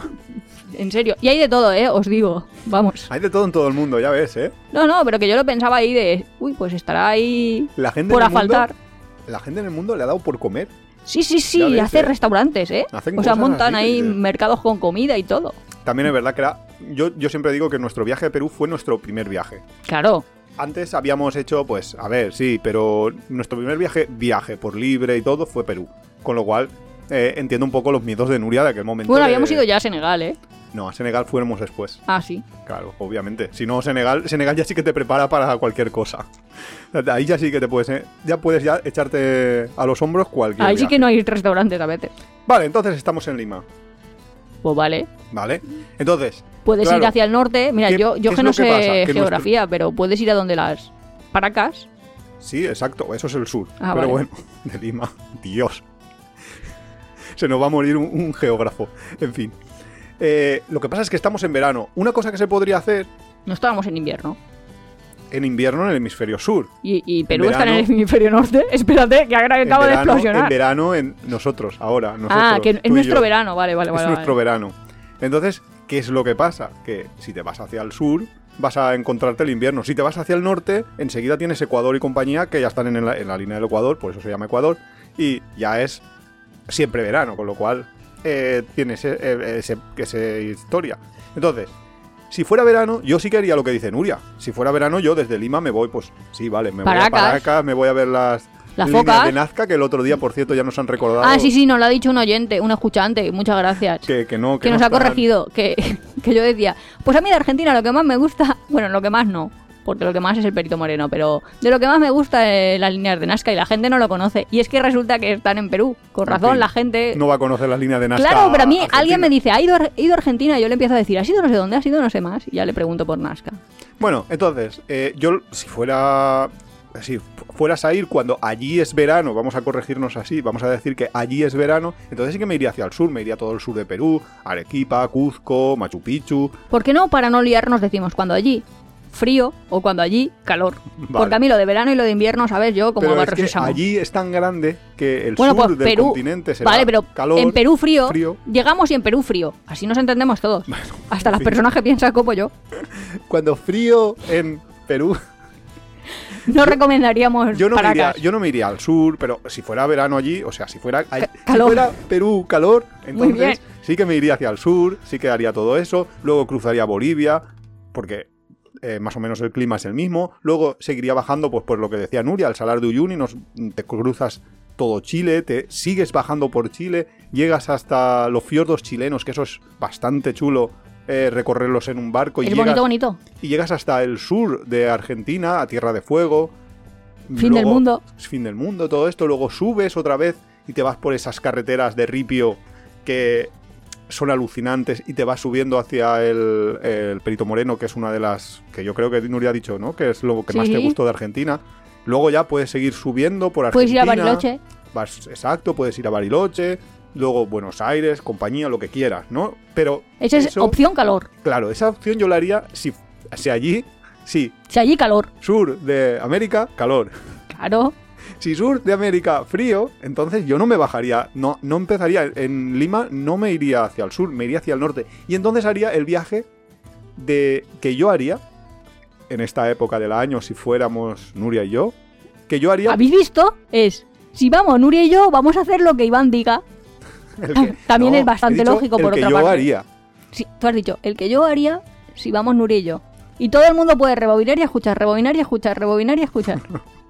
En serio. Y hay de todo, ¿eh? Os digo. Vamos. Hay de todo en todo el mundo, ya ves, ¿eh? No, no, pero que yo lo pensaba ahí de, uy, pues estará ahí La gente por el mundo- la gente en el mundo le ha dado por comer. Sí, sí, sí, ves, hace ¿eh? restaurantes, ¿eh? Hacen o sea, montan así, ahí mercados con comida y todo. También es verdad que era. Yo, yo siempre digo que nuestro viaje a Perú fue nuestro primer viaje. Claro. Antes habíamos hecho, pues, a ver, sí, pero nuestro primer viaje, viaje por libre y todo, fue Perú. Con lo cual, eh, entiendo un poco los miedos de Nuria de aquel momento. Bueno, de- habíamos ido ya a Senegal, ¿eh? No, a Senegal fuéramos después. Ah, sí. Claro, obviamente. Si no, Senegal, Senegal ya sí que te prepara para cualquier cosa. Ahí ya sí que te puedes, eh, ya puedes ya echarte a los hombros cualquier Ahí sí que no hay restaurantes a veces. Vale, entonces estamos en Lima, Pues vale. ¿vale? Entonces, Puedes Claro. ir hacia el norte. Mira, ¿Qué- yo, yo que no sé geografía, pero puedes ir a donde las Paracas. sí, exacto, eso es el sur. Ah, pero vale. bueno, de Lima, Dios. Se nos va a morir un, un geógrafo. En fin. Eh, lo que pasa es que estamos en verano. Una cosa que se podría hacer No estábamos en invierno. en invierno en el hemisferio sur. Y, y Perú está en el hemisferio norte. Espérate, que ahora En acabo de verano, en explosionar. verano en nosotros, ahora. Nosotros, ah, que es nuestro verano. Vale, vale, vale. es nuestro vale. verano. Entonces, ¿qué es lo que pasa? Que si te vas hacia el sur, vas a encontrarte el invierno. Si te vas hacia el norte, enseguida tienes Ecuador y compañía que ya están en la, en la línea del Ecuador, por eso se llama Ecuador, y ya es siempre verano, con lo cual eh, tiene ese, eh, ese- esa historia. Entonces, si fuera verano, yo sí que haría lo que dice Nuria. Si fuera verano, yo desde Lima me voy, pues sí, vale, me voy a Paracas. Me voy a ver las, Las líneas focas. de Nazca, que el otro día, por cierto, ya nos han recordado Ah, sí, sí, nos lo ha dicho un oyente, un escuchante. Muchas gracias. que, que no, que no nos ha corregido, que, que yo decía, pues a mí de Argentina lo que más me gusta, bueno, lo que más no, porque lo que más es el Perito Moreno, pero de lo que más me gusta es las líneas de Nazca y la gente no lo conoce. Y es que resulta que están en Perú. Con En razón, la gente... no va a conocer las líneas de Nazca. claro, pero a mí Argentina. alguien me dice, ¿ha ido, he ido a Argentina? Y yo le empiezo a decir, ¿has ido no sé dónde? ¿Has ido no sé más? Y ya le pregunto por Nazca. Bueno, entonces, eh, yo si fuera. Si fu- fueras a ir cuando allí es verano, vamos a corregirnos así, vamos a decir que allí es verano, entonces sí que me iría hacia el sur, me iría a todo el sur de Perú, Arequipa, Cuzco, Machu Picchu. ¿Por qué no para no liarnos decimos cuando allí frío o cuando allí calor? Vale. Porque a mí lo de verano y lo de invierno, ¿sabes? Yo como Pero es que allí es tan grande que el Bueno, sur pues del Perú. continente será Vale, pero calor, en Perú frío, frío. llegamos y en Perú frío. Así nos entendemos todos. Hasta las fin. personas que piensan como yo. Cuando frío en Perú, No recomendaríamos yo no, me iría, yo no me iría al sur, pero si fuera verano allí, o sea, si fuera, si calor. fuera Perú calor, entonces sí que me iría hacia el sur, sí que haría todo eso, luego cruzaría Bolivia, porque eh, más o menos el clima es el mismo, luego seguiría bajando, pues por lo que decía Nuria, al Salar de Uyuni, nos, te cruzas todo Chile, te sigues bajando por Chile, llegas hasta los fiordos chilenos, que eso es bastante chulo. eh, recorrerlos en un barco y Es llegas, bonito, bonito. y llegas hasta el sur de Argentina, a Tierra de Fuego. Fin del mundo. Fin del mundo, todo esto. Luego subes otra vez y te vas por esas carreteras de ripio que son alucinantes y te vas subiendo hacia el, el Perito Moreno, que es una de las que yo creo que Nuria ha dicho, ¿no? Que es lo que más te gustó de Argentina. Luego ya puedes seguir subiendo por Argentina. Puedes ir a Bariloche. Vas, exacto, puedes ir a Bariloche. Luego Buenos Aires, compañía, lo que quieras, ¿no? Pero Esa es eso- opción calor. Claro, esa opción yo la haría si, si allí, sí, Si allí calor. sur de América, calor. Claro. Si sur de América, frío, entonces yo no me bajaría, no, no empezaría en Lima, no me iría hacia el sur, me iría hacia el norte. Y entonces haría el viaje de que yo haría en esta época del año, si fuéramos Nuria y yo, que yo haría... ¿Habéis visto? Es, si vamos Nuria y yo, vamos a hacer lo que Iván diga. que- También No, es bastante dicho lógico, por el que otra yo parte. haría. Sí, tú has dicho, el que yo haría si vamos Nuria y yo. Y todo el mundo puede rebobinar y escuchar, rebobinar y escuchar, rebobinar y escuchar.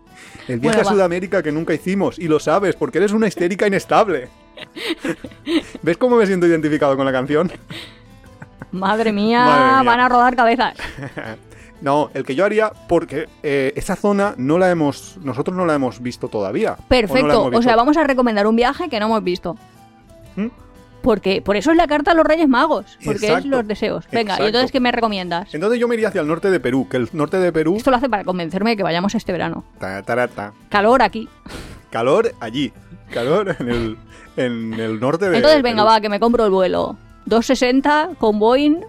El viaje Bueno, a va. Sudamérica que nunca hicimos, y lo sabes, porque eres una histérica inestable. ¿Ves cómo me siento identificado con la canción? Madre mía, Madre mía. van a rodar cabezas. No, el que yo haría, porque eh, esa zona no la hemos, nosotros no la hemos visto todavía. ¿O no la Perfecto. O, sea, vamos a recomendar un viaje que no hemos visto. ¿Mm? Porque por eso es la carta a los Reyes Magos. Porque Exacto. es los deseos. Venga, Exacto. ¿y entonces qué me recomiendas? Entonces yo me iría hacia el norte de Perú, que el norte de Perú... Esto lo hace para convencerme de que vayamos este verano. ta, ta, ta, Calor aquí. calor allí, calor en el, en el norte de Entonces, venga, Perú. va, que me compro el vuelo. 260 con Boeing.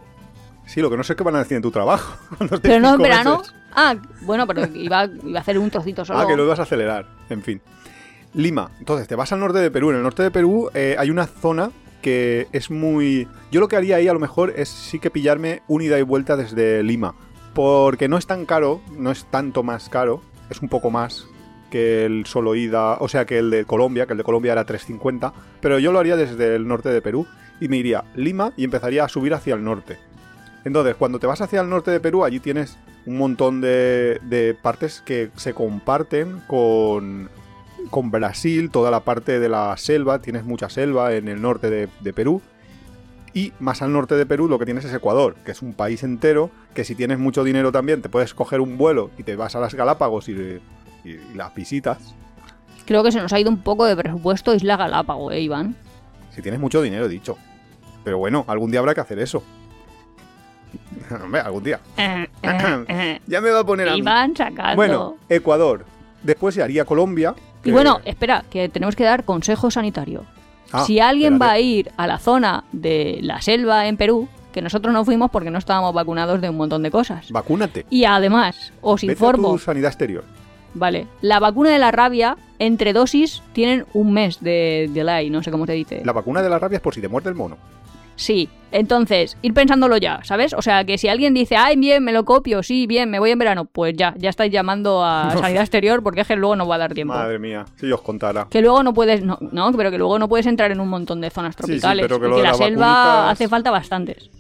Sí, lo que no sé es qué van a decir en tu trabajo. Pero no en verano. meses. Ah, bueno, pero iba, iba a hacer un trocito solo. Ah, que lo ibas a acelerar. En fin. Lima. Entonces, te vas al norte de Perú. En el norte de Perú eh, hay una zona que es muy... Yo lo que haría ahí a lo mejor es sí que pillarme un ida y vuelta desde Lima. Porque no es tan caro, no es tanto más caro. Es un poco más que el solo ida, o sea, que el de Colombia, que el de Colombia era 3.50. Pero yo lo haría desde el norte de Perú y me iría Lima y empezaría a subir hacia el norte. Entonces, cuando te vas hacia el norte de Perú, allí tienes un montón de, de partes que se comparten con, con Brasil, toda la parte de la selva, tienes mucha selva en el norte de, de Perú. Y más al norte de Perú lo que tienes es Ecuador, que es un país entero, que si tienes mucho dinero también te puedes coger un vuelo y te vas a las Galápagos y, y- y las visitas. Creo que se nos ha ido un poco de presupuesto Isla Galápago, ¿eh, Iván? Si tienes mucho dinero, he dicho. Pero bueno, algún día habrá que hacer eso. Hombre, algún día. Eh, eh, eh. Ya me va a poner a mí. Iván sacando. Bueno, Ecuador. Después se haría Colombia. Y bueno, espera, que tenemos que dar consejo sanitario. Ah, si alguien espérate. va a ir a la zona de la selva en Perú, que nosotros no fuimos porque no estábamos vacunados de un montón de cosas. Vacúnate. Y además, os Vete a informo, tu sanidad exterior. vale, la vacuna de la rabia, entre dosis, tienen un mes de delay, no sé cómo se dice. La vacuna de la rabia es por si te muerde el mono. Sí, entonces, ir pensándolo ya, ¿sabes? O sea, que si alguien dice, ay, bien, me lo copio, sí, bien, me voy en verano, pues ya, ya estáis llamando a sanidad exterior porque es que luego no va a dar tiempo. Madre mía, si yo os contara. Que luego no puedes, no, no, pero que luego no puedes entrar en un montón de zonas sí, tropicales. pero que y lo de la selva vacunitas- hace falta bastantes.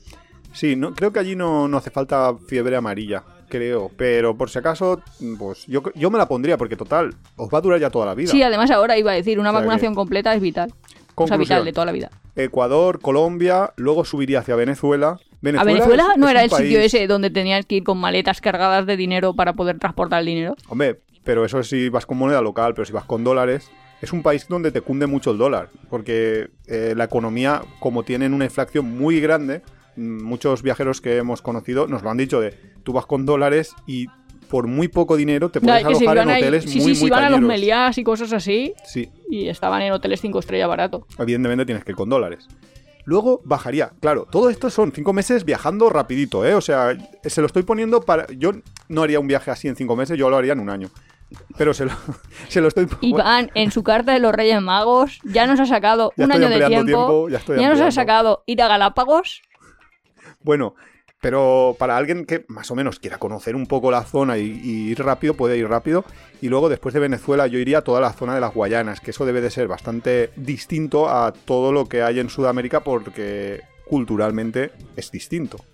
Sí, no, creo que allí no, no hace falta fiebre amarilla, creo. Pero por si acaso, pues yo, yo me la pondría porque total, os va a durar ya toda la vida. Sí, además ahora iba a decir, una O sea vacunación completa es vital. O sea, Conclusión. vital de toda la vida. Ecuador, Colombia, luego subiría hacia Venezuela. ¿A Venezuela es- no es era el sitio ese donde tenías que ir con maletas cargadas de dinero para poder transportar el dinero? Hombre, pero eso es si vas con moneda local, pero si vas con dólares, es un país donde te cunde mucho el dólar, porque eh, la economía, como tienen una inflación muy grande, mm, muchos viajeros que hemos conocido nos lo han dicho de, tú vas con dólares y por muy poco dinero te puedes que si alojar en ahí- hoteles sí, muy, sí, sí, muy iban a los cañeros. Meliás y cosas así Sí, y estaban en hoteles 5 estrellas barato. evidentemente tienes que ir con dólares. Luego bajaría. Claro, todo esto son cinco meses viajando rapidito, ¿eh? O sea, se lo estoy poniendo para... Yo no haría un viaje así en cinco meses, yo lo haría en un año. Pero se lo, se lo estoy... Iván, en su carta de los Reyes Magos, ya nos ha sacado Ya un año de tiempo. tiempo, ya nos ha sacado ir a Galápagos. Bueno, pero para alguien que más o menos quiera conocer un poco la zona y, y ir rápido, puede ir rápido. Y luego después de Venezuela yo iría a toda la zona de las Guayanas, que eso debe de ser bastante distinto a todo lo que hay en Sudamérica porque culturalmente es distinto.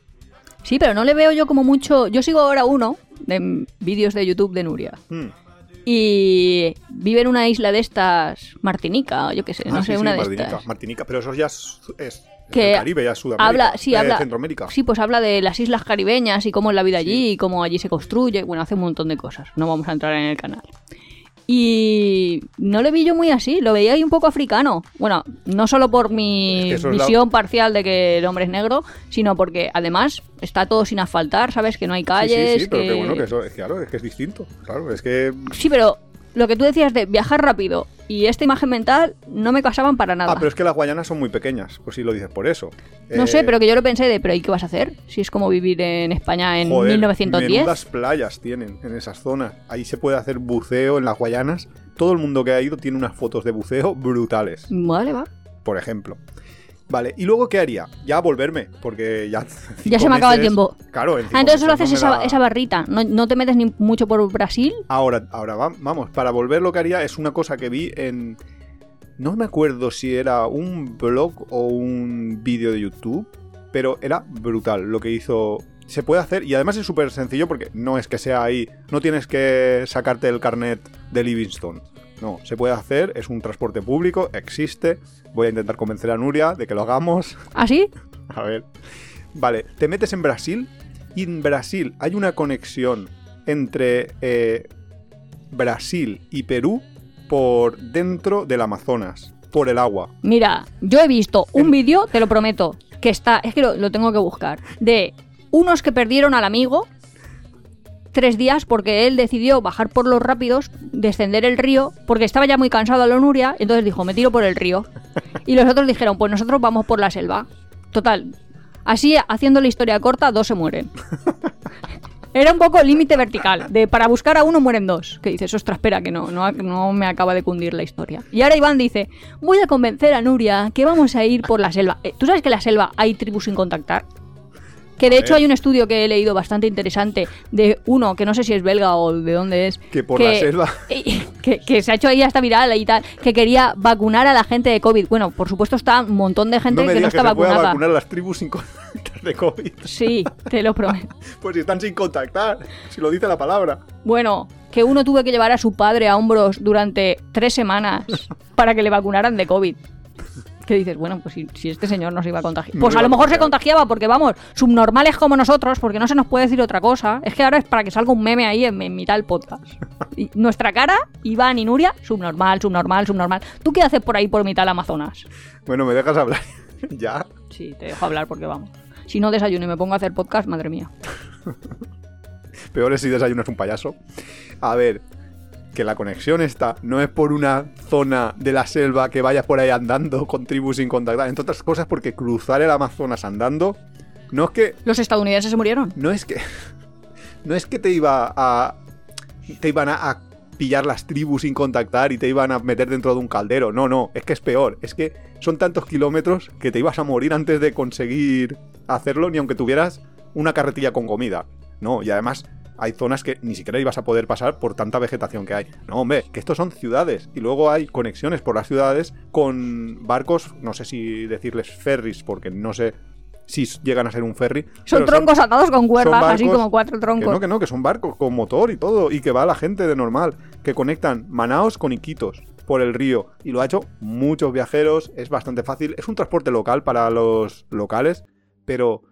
Sí, pero no le veo yo como mucho. Yo sigo ahora uno de vídeos de YouTube de Nuria. Hmm. Y vive en una isla de estas, Martinica, o yo qué sé, no Ah, sé, sí, sí, una de Martinica, estas. Martinica, pero eso ya es, es Que el Caribe, ya es Sudamérica. Habla, sí, eh, habla. Centroamérica. Sí, pues habla de las islas caribeñas y cómo es la vida allí y cómo allí se construye. Bueno, hace un montón de cosas. No vamos a entrar en el canal. Y no le vi yo muy así, lo veía ahí un poco africano. Bueno, no solo por mi Es que eso es la- visión parcial de que el hombre es negro, sino porque además está todo sin asfaltar, ¿sabes? Que no hay calles. sí, sí, pero que- que bueno, que eso, es claro, es que es distinto. Claro, es que Sí, pero lo que tú decías de viajar rápido y esta imagen mental no me casaban para nada. Ah, pero es que las Guayanas son muy pequeñas, pues si lo dices por eso. No Eh, sé, pero que yo lo pensé de, pero ¿y qué vas a hacer? Si es como vivir en España en joder, 1910. menudas playas tienen en esas zonas. Ahí se puede hacer buceo en las Guayanas. Todo el mundo que ha ido tiene unas fotos de buceo brutales, Vale, va. por ejemplo. Vale, ¿y luego qué haría? Ya volverme, porque ya... Ya se me acaba el tiempo. Claro, Ah, entonces solo haces no esa, da- esa barrita. No, no te metes ni mucho por Brasil. Ahora, ahora va- vamos, para volver lo que haría es una cosa que vi en... No me acuerdo si era un blog o un vídeo de YouTube, pero era brutal lo que hizo... Se puede hacer y además es súper sencillo porque no es que sea ahí, no tienes que sacarte el carnet de Livingstone. No, se puede hacer, es un transporte público, existe. Voy a intentar convencer a Nuria de que lo hagamos. ¿Así? A ver. Vale, te metes en Brasil y en Brasil hay una conexión entre eh, Brasil y Perú por dentro del Amazonas, por el agua. Mira, yo he visto un En- vídeo, te lo prometo, que está, es que lo, lo tengo que buscar, de unos que perdieron al amigo tres días porque él decidió bajar por los rápidos, descender el río, porque estaba ya muy cansado a la Nuria, entonces dijo, me tiro por el río. Y los otros dijeron, pues nosotros vamos por la selva. Total, así haciendo la historia corta, dos se mueren. Era un poco límite vertical, de para buscar a uno mueren dos. Que dices, ostras, espera, que no, no, no me acaba de cundir la historia. Y ahora Iván dice, voy a convencer a Nuria que vamos a ir por la selva. Eh, ¿Tú sabes que en la selva hay tribus sin contactar? Que de hecho hay un estudio que he leído bastante interesante de uno, que no sé si es belga o de dónde es. Que por la selva. Que, que se ha hecho ahí hasta viral y tal, que quería vacunar a la gente de COVID. Bueno, por supuesto está un montón de gente No me que no digas que, está se pueda vacunada. vacunar a las tribus sin contactar de COVID. Sí, te lo prometo. Pues si están sin contactar, si lo dice la palabra. Bueno, que uno tuve que llevar a su padre a hombros durante tres semanas para que le vacunaran de COVID. Que dices, bueno, pues si, si este señor no se iba a contagiar. No Pues a lo mejor se contagiaba porque, vamos, subnormales como nosotros, porque no se nos puede decir otra cosa. Es que ahora es para que salga un meme ahí en, en mitad del podcast. Y nuestra cara, Iván y Nuria, subnormal, subnormal, subnormal. ¿Tú qué haces por ahí por mitad del Amazonas? Bueno, ¿me dejas hablar? ya. Sí, te dejo hablar porque vamos. Si no desayuno y me pongo a hacer podcast, madre mía. Peor es si desayunas un payaso. A ver, que la conexión está no es por una zona de la selva que vayas por ahí andando con tribus sin contactar, entre otras cosas porque cruzar el Amazonas andando no es que Los estadounidenses se murieron. no es que no es que te iba a te iban a, a pillar las tribus sin contactar y te iban a meter dentro de un caldero. No, no, es que es peor. Es que son tantos kilómetros que te ibas a morir antes de conseguir hacerlo, ni aunque tuvieras una carretilla con comida. No, y además hay zonas que ni siquiera ibas a poder pasar por tanta vegetación que hay. No, hombre, que estos son ciudades. Y luego hay conexiones por las ciudades con barcos, no sé si decirles ferries, porque no sé si llegan a ser un ferry. Son troncos atados con cuerdas, así como cuatro que troncos. no, que no, que son barcos con motor y todo, y que va la gente de normal, que conectan Manaos con Iquitos por el río, y lo ha hecho muchos viajeros, es bastante fácil, es un transporte local para los locales, pero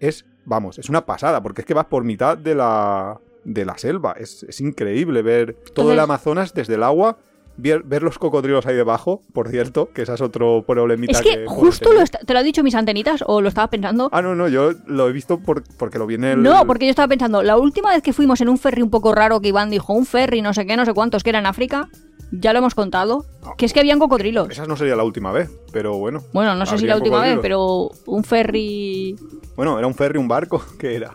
es, vamos, es una pasada, porque es que vas por mitad de la, de la selva, es, es increíble ver todo el Amazonas desde el agua. Ver, ver los cocodrilos ahí debajo, por cierto, que esa es otro problemita Es que justo lo est- te lo ha dicho mis antenitas o lo estaba pensando. Ah, no, no, yo lo he visto por- porque lo vi en el... No, porque yo estaba pensando, la última vez que fuimos en un ferry un poco raro que Iván dijo, un ferry, no sé qué, no sé cuántos, que era en África, ya lo hemos contado, que es que habían cocodrilos. Esa no sería la última vez, pero bueno. Bueno, no sé si la última vez, pero un ferry... Bueno, era un ferry, un barco, ¿qué era?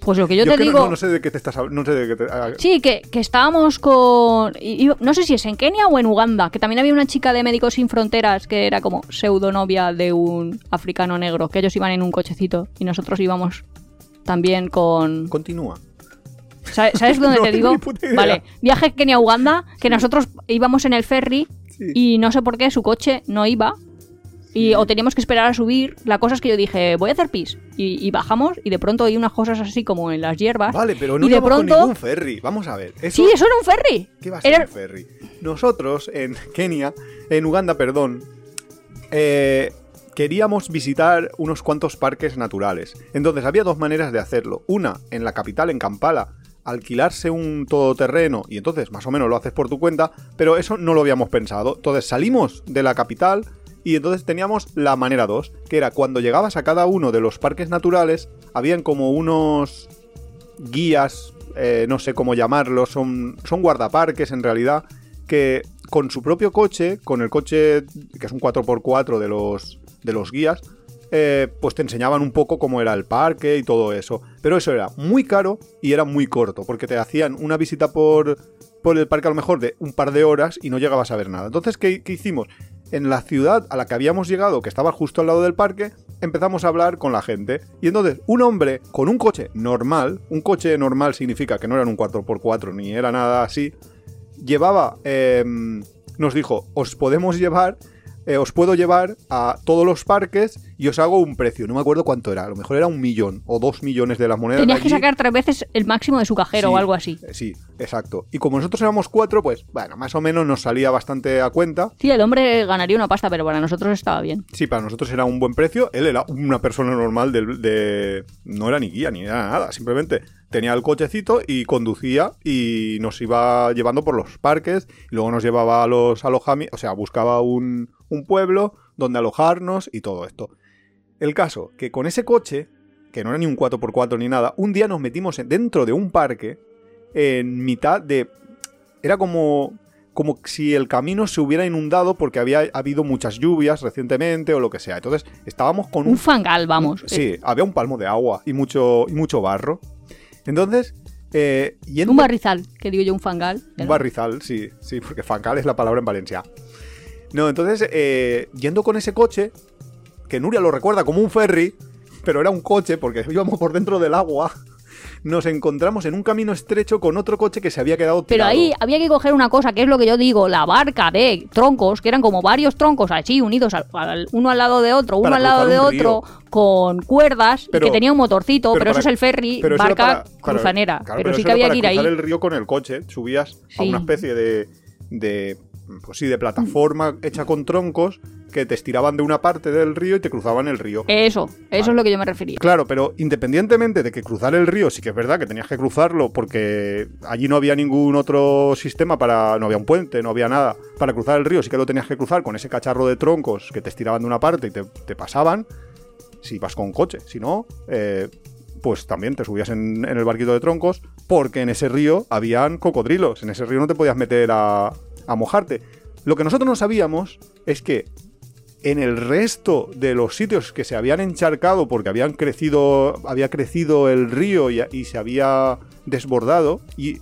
Pues lo que yo, Yo te que digo... No, no sé de qué te estás hablando, no sé de qué te... ah, Sí, que, que estábamos con... y- y- no sé si es en Kenia o en Uganda, que también había una chica de Médicos Sin Fronteras que era como pseudonovia de un africano negro, que ellos iban en un cochecito y nosotros íbamos también con... Continúa. ¿Sabes, sabes dónde No te digo? Vale, viaje Kenia-Uganda, que nosotros íbamos en el ferry Sí. y no sé por qué su coche no iba. Y, o teníamos que esperar a subir. La cosa es que yo dije, voy a hacer pis. Y, y bajamos y de pronto hay unas cosas así como en las hierbas. Vale, pero no y de pronto... con ningún ferry. Vamos a ver. Eso, Sí, eso era un ferry. ¿Qué va a ser Era- un ferry? Nosotros, en Kenia, en Uganda, perdón, eh, queríamos visitar unos cuantos parques naturales. Entonces había dos maneras de hacerlo. Una, en la capital, en Kampala, alquilarse un todoterreno y entonces más o menos lo haces por tu cuenta, pero eso no lo habíamos pensado. Entonces salimos de la capital y entonces teníamos la manera 2, que era cuando llegabas a cada uno de los parques naturales, habían como unos guías, eh, no sé cómo llamarlos, son, son guardaparques en realidad, que con su propio coche, con el coche que es un 4x4 de los, de los guías, eh, pues te enseñaban un poco cómo era el parque y todo eso. Pero eso era muy caro y era muy corto, porque te hacían una visita por, por el parque a lo mejor de un par de horas y no llegabas a ver nada. Entonces, ¿qué, qué hicimos? en la ciudad a la que habíamos llegado, que estaba justo al lado del parque, empezamos a hablar con la gente. Y entonces, un hombre con un coche normal, un coche normal significa que no eran un 4x4 ni era nada así, llevaba, em, nos dijo, os podemos llevar eh, os puedo llevar a todos los parques y os hago un precio. No me acuerdo cuánto era, a lo mejor era un millón o dos millones de las monedas. Tenías que sacar tres veces el máximo de su cajero Sí, o algo así. eh, Sí, exacto. Y como nosotros éramos cuatro, pues bueno, más o menos nos salía bastante a cuenta. Sí, el hombre ganaría una pasta, pero para nosotros estaba bien. Sí, para nosotros era un buen precio. Él era una persona normal del- de, No era ni guía ni era nada. Simplemente tenía el cochecito y conducía y nos iba llevando por los parques. Y luego nos llevaba a los alojamientos. O sea, buscaba un, un pueblo donde alojarnos y todo esto. El caso, que con ese coche, que no era ni un 4x4 ni nada, un día nos metimos en- dentro de un parque en mitad de... Era como como si el camino se hubiera inundado porque había habido muchas lluvias recientemente o lo que sea. Entonces estábamos con un... Un fangal, vamos. Sí, había un palmo de agua y mucho, y mucho barro. Entonces, eh, yendo- Un barrizal, que digo yo, un fangal. un barrizal, sí, sí, porque fancal es la palabra en Valencia. No, entonces, eh, yendo con ese coche, que Nuria lo recuerda como un ferry, pero era un coche porque íbamos por dentro del agua, nos encontramos en un camino estrecho con otro coche que se había quedado Pero tirado. ahí había que coger una cosa, que es lo que yo digo, la barca de troncos, que eran como varios troncos así, unidos al- al- uno al lado de otro, uno Para al lado de otro, con cuerdas, y Pero- que tenía un motorcito, pero, pero eso es el ferry, pero barca para- cruzanera. claro, pero sí que había que ir ahí. el río con el coche, subías a una especie de, de pues sí, de plataforma hecha con troncos que te estiraban de una parte del río y te cruzaban el río. Eso, eso Vale. es lo que yo me refería. Claro, pero independientemente de que cruzar el río, sí que es verdad que tenías que cruzarlo porque allí no había ningún otro sistema para. No había un puente, no había nada. Para cruzar el río sí que lo tenías que cruzar con ese cacharro de troncos que te estiraban de una parte y te, te pasaban. Si vas con coche, si no, eh, pues también te subías en, en el barquito de troncos porque en ese río habían cocodrilos. En ese río no te podías meter a, a mojarte. Lo que nosotros no sabíamos es que en el resto de los sitios que se habían encharcado porque habían crecido, había crecido el río y, y se había desbordado y,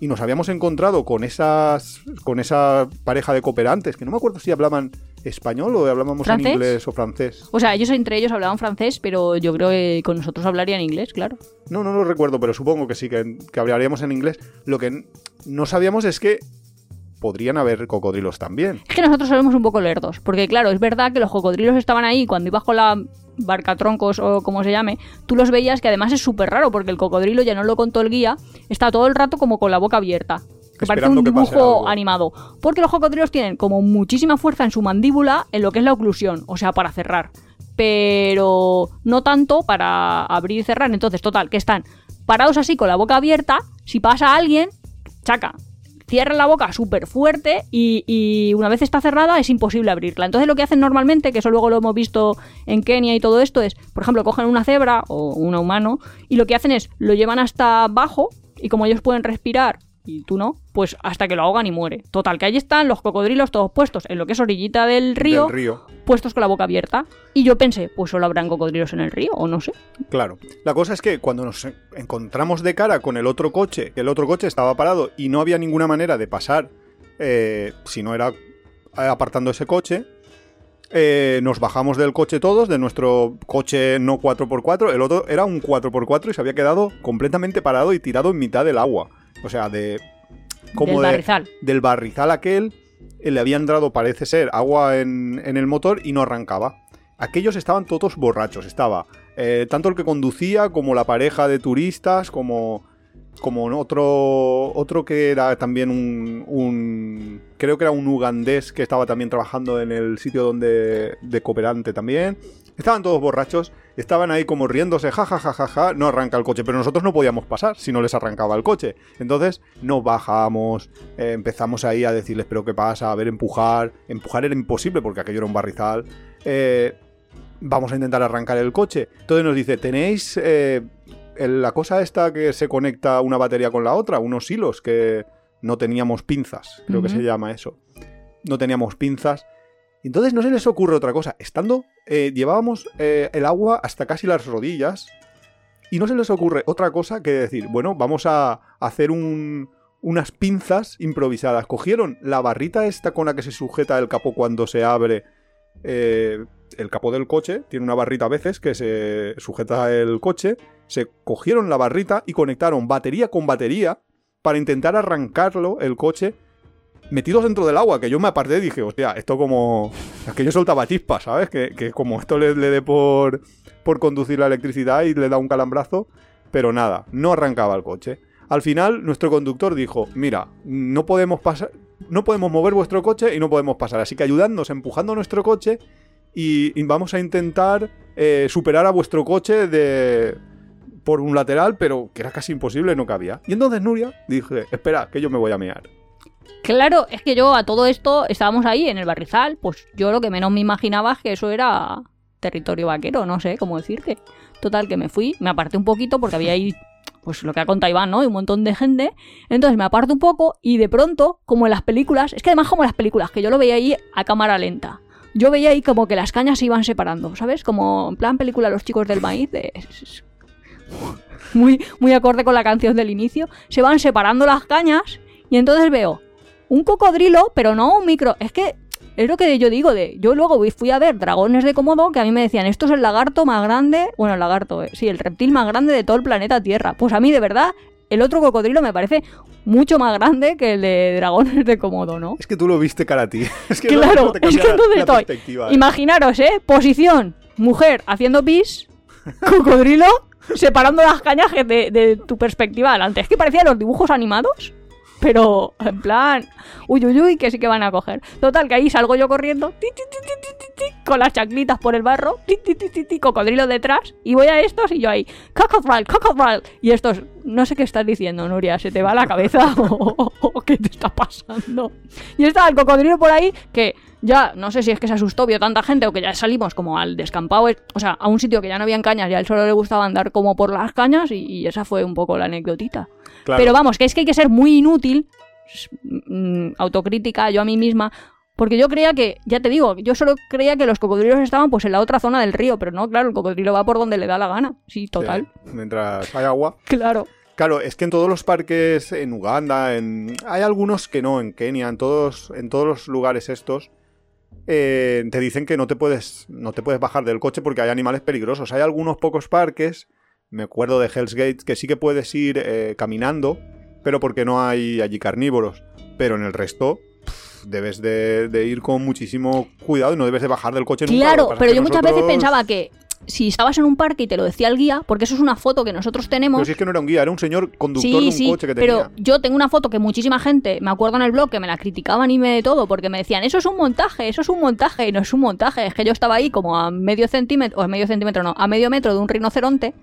y nos habíamos encontrado con esas, con esa pareja de cooperantes que no me acuerdo si hablaban español o hablábamos en inglés o francés. O sea, ellos entre ellos hablaban francés, pero yo creo que con nosotros hablarían inglés, claro. No, no lo recuerdo, pero supongo que sí, que, que hablaríamos en inglés. Lo que no sabíamos es que podrían haber cocodrilos también. Es que nosotros somos un poco lerdos, porque claro, es verdad que los cocodrilos estaban ahí cuando ibas con la barca troncos o como se llame, tú los veías que además es súper raro porque el cocodrilo, ya no lo contó el guía, está todo el rato como con la boca abierta. Que parece un dibujo animado. Porque los cocodrilos tienen como muchísima fuerza en su mandíbula en lo que es la oclusión, o sea, para cerrar. Pero no tanto para abrir y cerrar. Entonces, total, que están parados así con la boca abierta. Si pasa alguien, chaca, cierran la boca súper fuerte y, y una vez está cerrada es imposible abrirla. Entonces lo que hacen normalmente, que eso luego lo hemos visto en Kenia y todo esto, es, por ejemplo, cogen una cebra o un humano y lo que hacen es lo llevan hasta abajo y como ellos pueden respirar y tú no, pues hasta que lo ahogan y muere. Total, que ahí están los cocodrilos todos puestos en lo que es orillita del río, Del río. puestos con la boca abierta. Y yo pensé, pues solo habrán cocodrilos en el río, o no sé. Claro. La cosa es que cuando nos en- encontramos de cara con el otro coche, que el otro coche estaba parado y no había ninguna manera de pasar, eh, si no era apartando ese coche, eh, nos bajamos del coche todos, de nuestro coche no 4x4, el otro era un 4x4 y se había quedado completamente parado y tirado en mitad del agua. O sea, de... Como del de- barrizal. del barrizal aquel eh, le había entrado, parece ser, agua en, en el motor y no arrancaba. Aquellos estaban todos borrachos. Estaba eh, tanto el que conducía como la pareja de turistas, como, como otro, otro que era también un, un- Creo que era un ugandés que estaba también trabajando en el sitio donde de cooperante también. Estaban todos borrachos, estaban ahí como riéndose, ja, ja, ja, ja, ja, no arranca el coche, pero nosotros no podíamos pasar si no les arrancaba el coche. Entonces nos bajamos, eh, empezamos ahí a decirles, pero ¿qué pasa? A ver, empujar. Empujar era imposible porque aquello era un barrizal. Eh, vamos a intentar arrancar el coche. Entonces nos dice, ¿tenéis eh, la cosa esta que se conecta una batería con la otra? Unos hilos que no teníamos pinzas, creo que se llama eso. No teníamos pinzas. Entonces no se les ocurre otra cosa. Estando, eh, llevábamos eh, el agua hasta casi las rodillas y no se les ocurre otra cosa que decir, bueno, vamos a hacer un, unas pinzas improvisadas. Cogieron la barrita esta con la que se sujeta el capó cuando se abre eh, el capó del coche. Tiene una barrita a veces que se sujeta el coche. Se cogieron la barrita y conectaron batería con batería para intentar arrancarlo, el coche, metidos dentro del agua. Que yo me aparté y dije, hostia, esto como... Es que yo soltaba chispas, ¿sabes? Que, que como esto le, le dé por, por conducir la electricidad y le da un calambrazo. Pero nada, no arrancaba el coche. Al final, nuestro conductor dijo: Mira, no podemos pasar. No podemos mover vuestro coche y no podemos pasar. Así que ayudadnos empujando nuestro coche y, vamos a intentar eh, superar a vuestro coche de. por un lateral, pero que era casi imposible, no cabía. Y entonces Nuria dije, espera, que yo me voy a mear. Claro, es que yo a todo esto estábamos ahí en el barrizal, pues yo lo que menos me imaginaba es que eso era territorio vaquero, no sé cómo decirte. Total, que me fui, me aparté un poquito porque había ahí, pues lo que ha contado Iván, ¿no? Y un montón de gente. Entonces me aparto un poco y de pronto, como en las películas, es que además como en las películas, que yo lo veía ahí a cámara lenta. Yo veía ahí como que las cañas se iban separando, ¿sabes? Como en plan película Los chicos del maíz, de... muy, muy acorde con la canción del inicio. Se van separando las cañas y entonces veo un cocodrilo, pero no un micro. Es que es lo que yo digo de. Yo luego fui a ver dragones de Komodo que a mí me decían, esto es el lagarto más grande. Bueno, el lagarto, eh, sí, el reptil más grande de todo el planeta Tierra. Pues a mí, de verdad, el otro cocodrilo me parece mucho más grande que el de dragones de Komodo, ¿no? Es que tú lo viste cara a ti. Es que claro, no te es que entonces estoy. ¿eh? Imaginaros, ¿eh? Posición: mujer haciendo pis, cocodrilo separando las cañas de, de tu perspectiva adelante. Es que parecían los dibujos animados. Pero, en plan, uy, uy, uy, que sí que van a coger. Total, que ahí salgo yo corriendo, con las chanclitas por el barro, cocodrilo detrás, y voy a estos y yo ahí, crocodile, crocodile. Y estos, no sé qué estás diciendo, Nuria, ¿se te va la cabeza o, qué te está pasando? Y estaba el cocodrilo por ahí que ya, no sé si es que se asustó, vio tanta gente o que ya salimos como al descampado, eh, o sea, a un sitio que ya no habían cañas y a él solo le gustaba andar como por las cañas y, y esa fue un poco la anecdotita. Claro. Pero vamos, que es que hay que ser muy inútil, mm, autocrítica yo a mí misma, porque yo creía que, ya te digo, yo solo creía que los cocodrilos estaban pues en la otra zona del río, pero no, claro, el cocodrilo va por donde le da la gana. Sí, total. Sí, mientras hay agua. Claro. Claro, es que en todos los parques, en Uganda, en... hay algunos que no, en Kenia, en todos, en todos los lugares estos, eh, te dicen que no te puedes, no te puedes bajar del coche porque hay animales peligrosos. Hay algunos pocos parques, me acuerdo de Hell's Gate, que sí que puedes ir eh, caminando, pero porque no hay allí carnívoros. Pero en el resto debes de, de ir con muchísimo cuidado y no debes de bajar del coche Claro, pero yo muchas veces pensaba que si estabas en un parque y te lo decía el guía, porque eso es una foto que nosotros tenemos. Pero si es que no era un guía, era un señor conductor de un sí, coche que tenía. pero yo tengo una foto que muchísima gente, me acuerdo en el blog, que me la criticaban y me de todo, porque me decían, eso es un montaje, eso es un montaje, y no es un montaje, es que yo estaba ahí como a medio centímetro, o a medio centímetro no, a medio metro de un rinoceronte,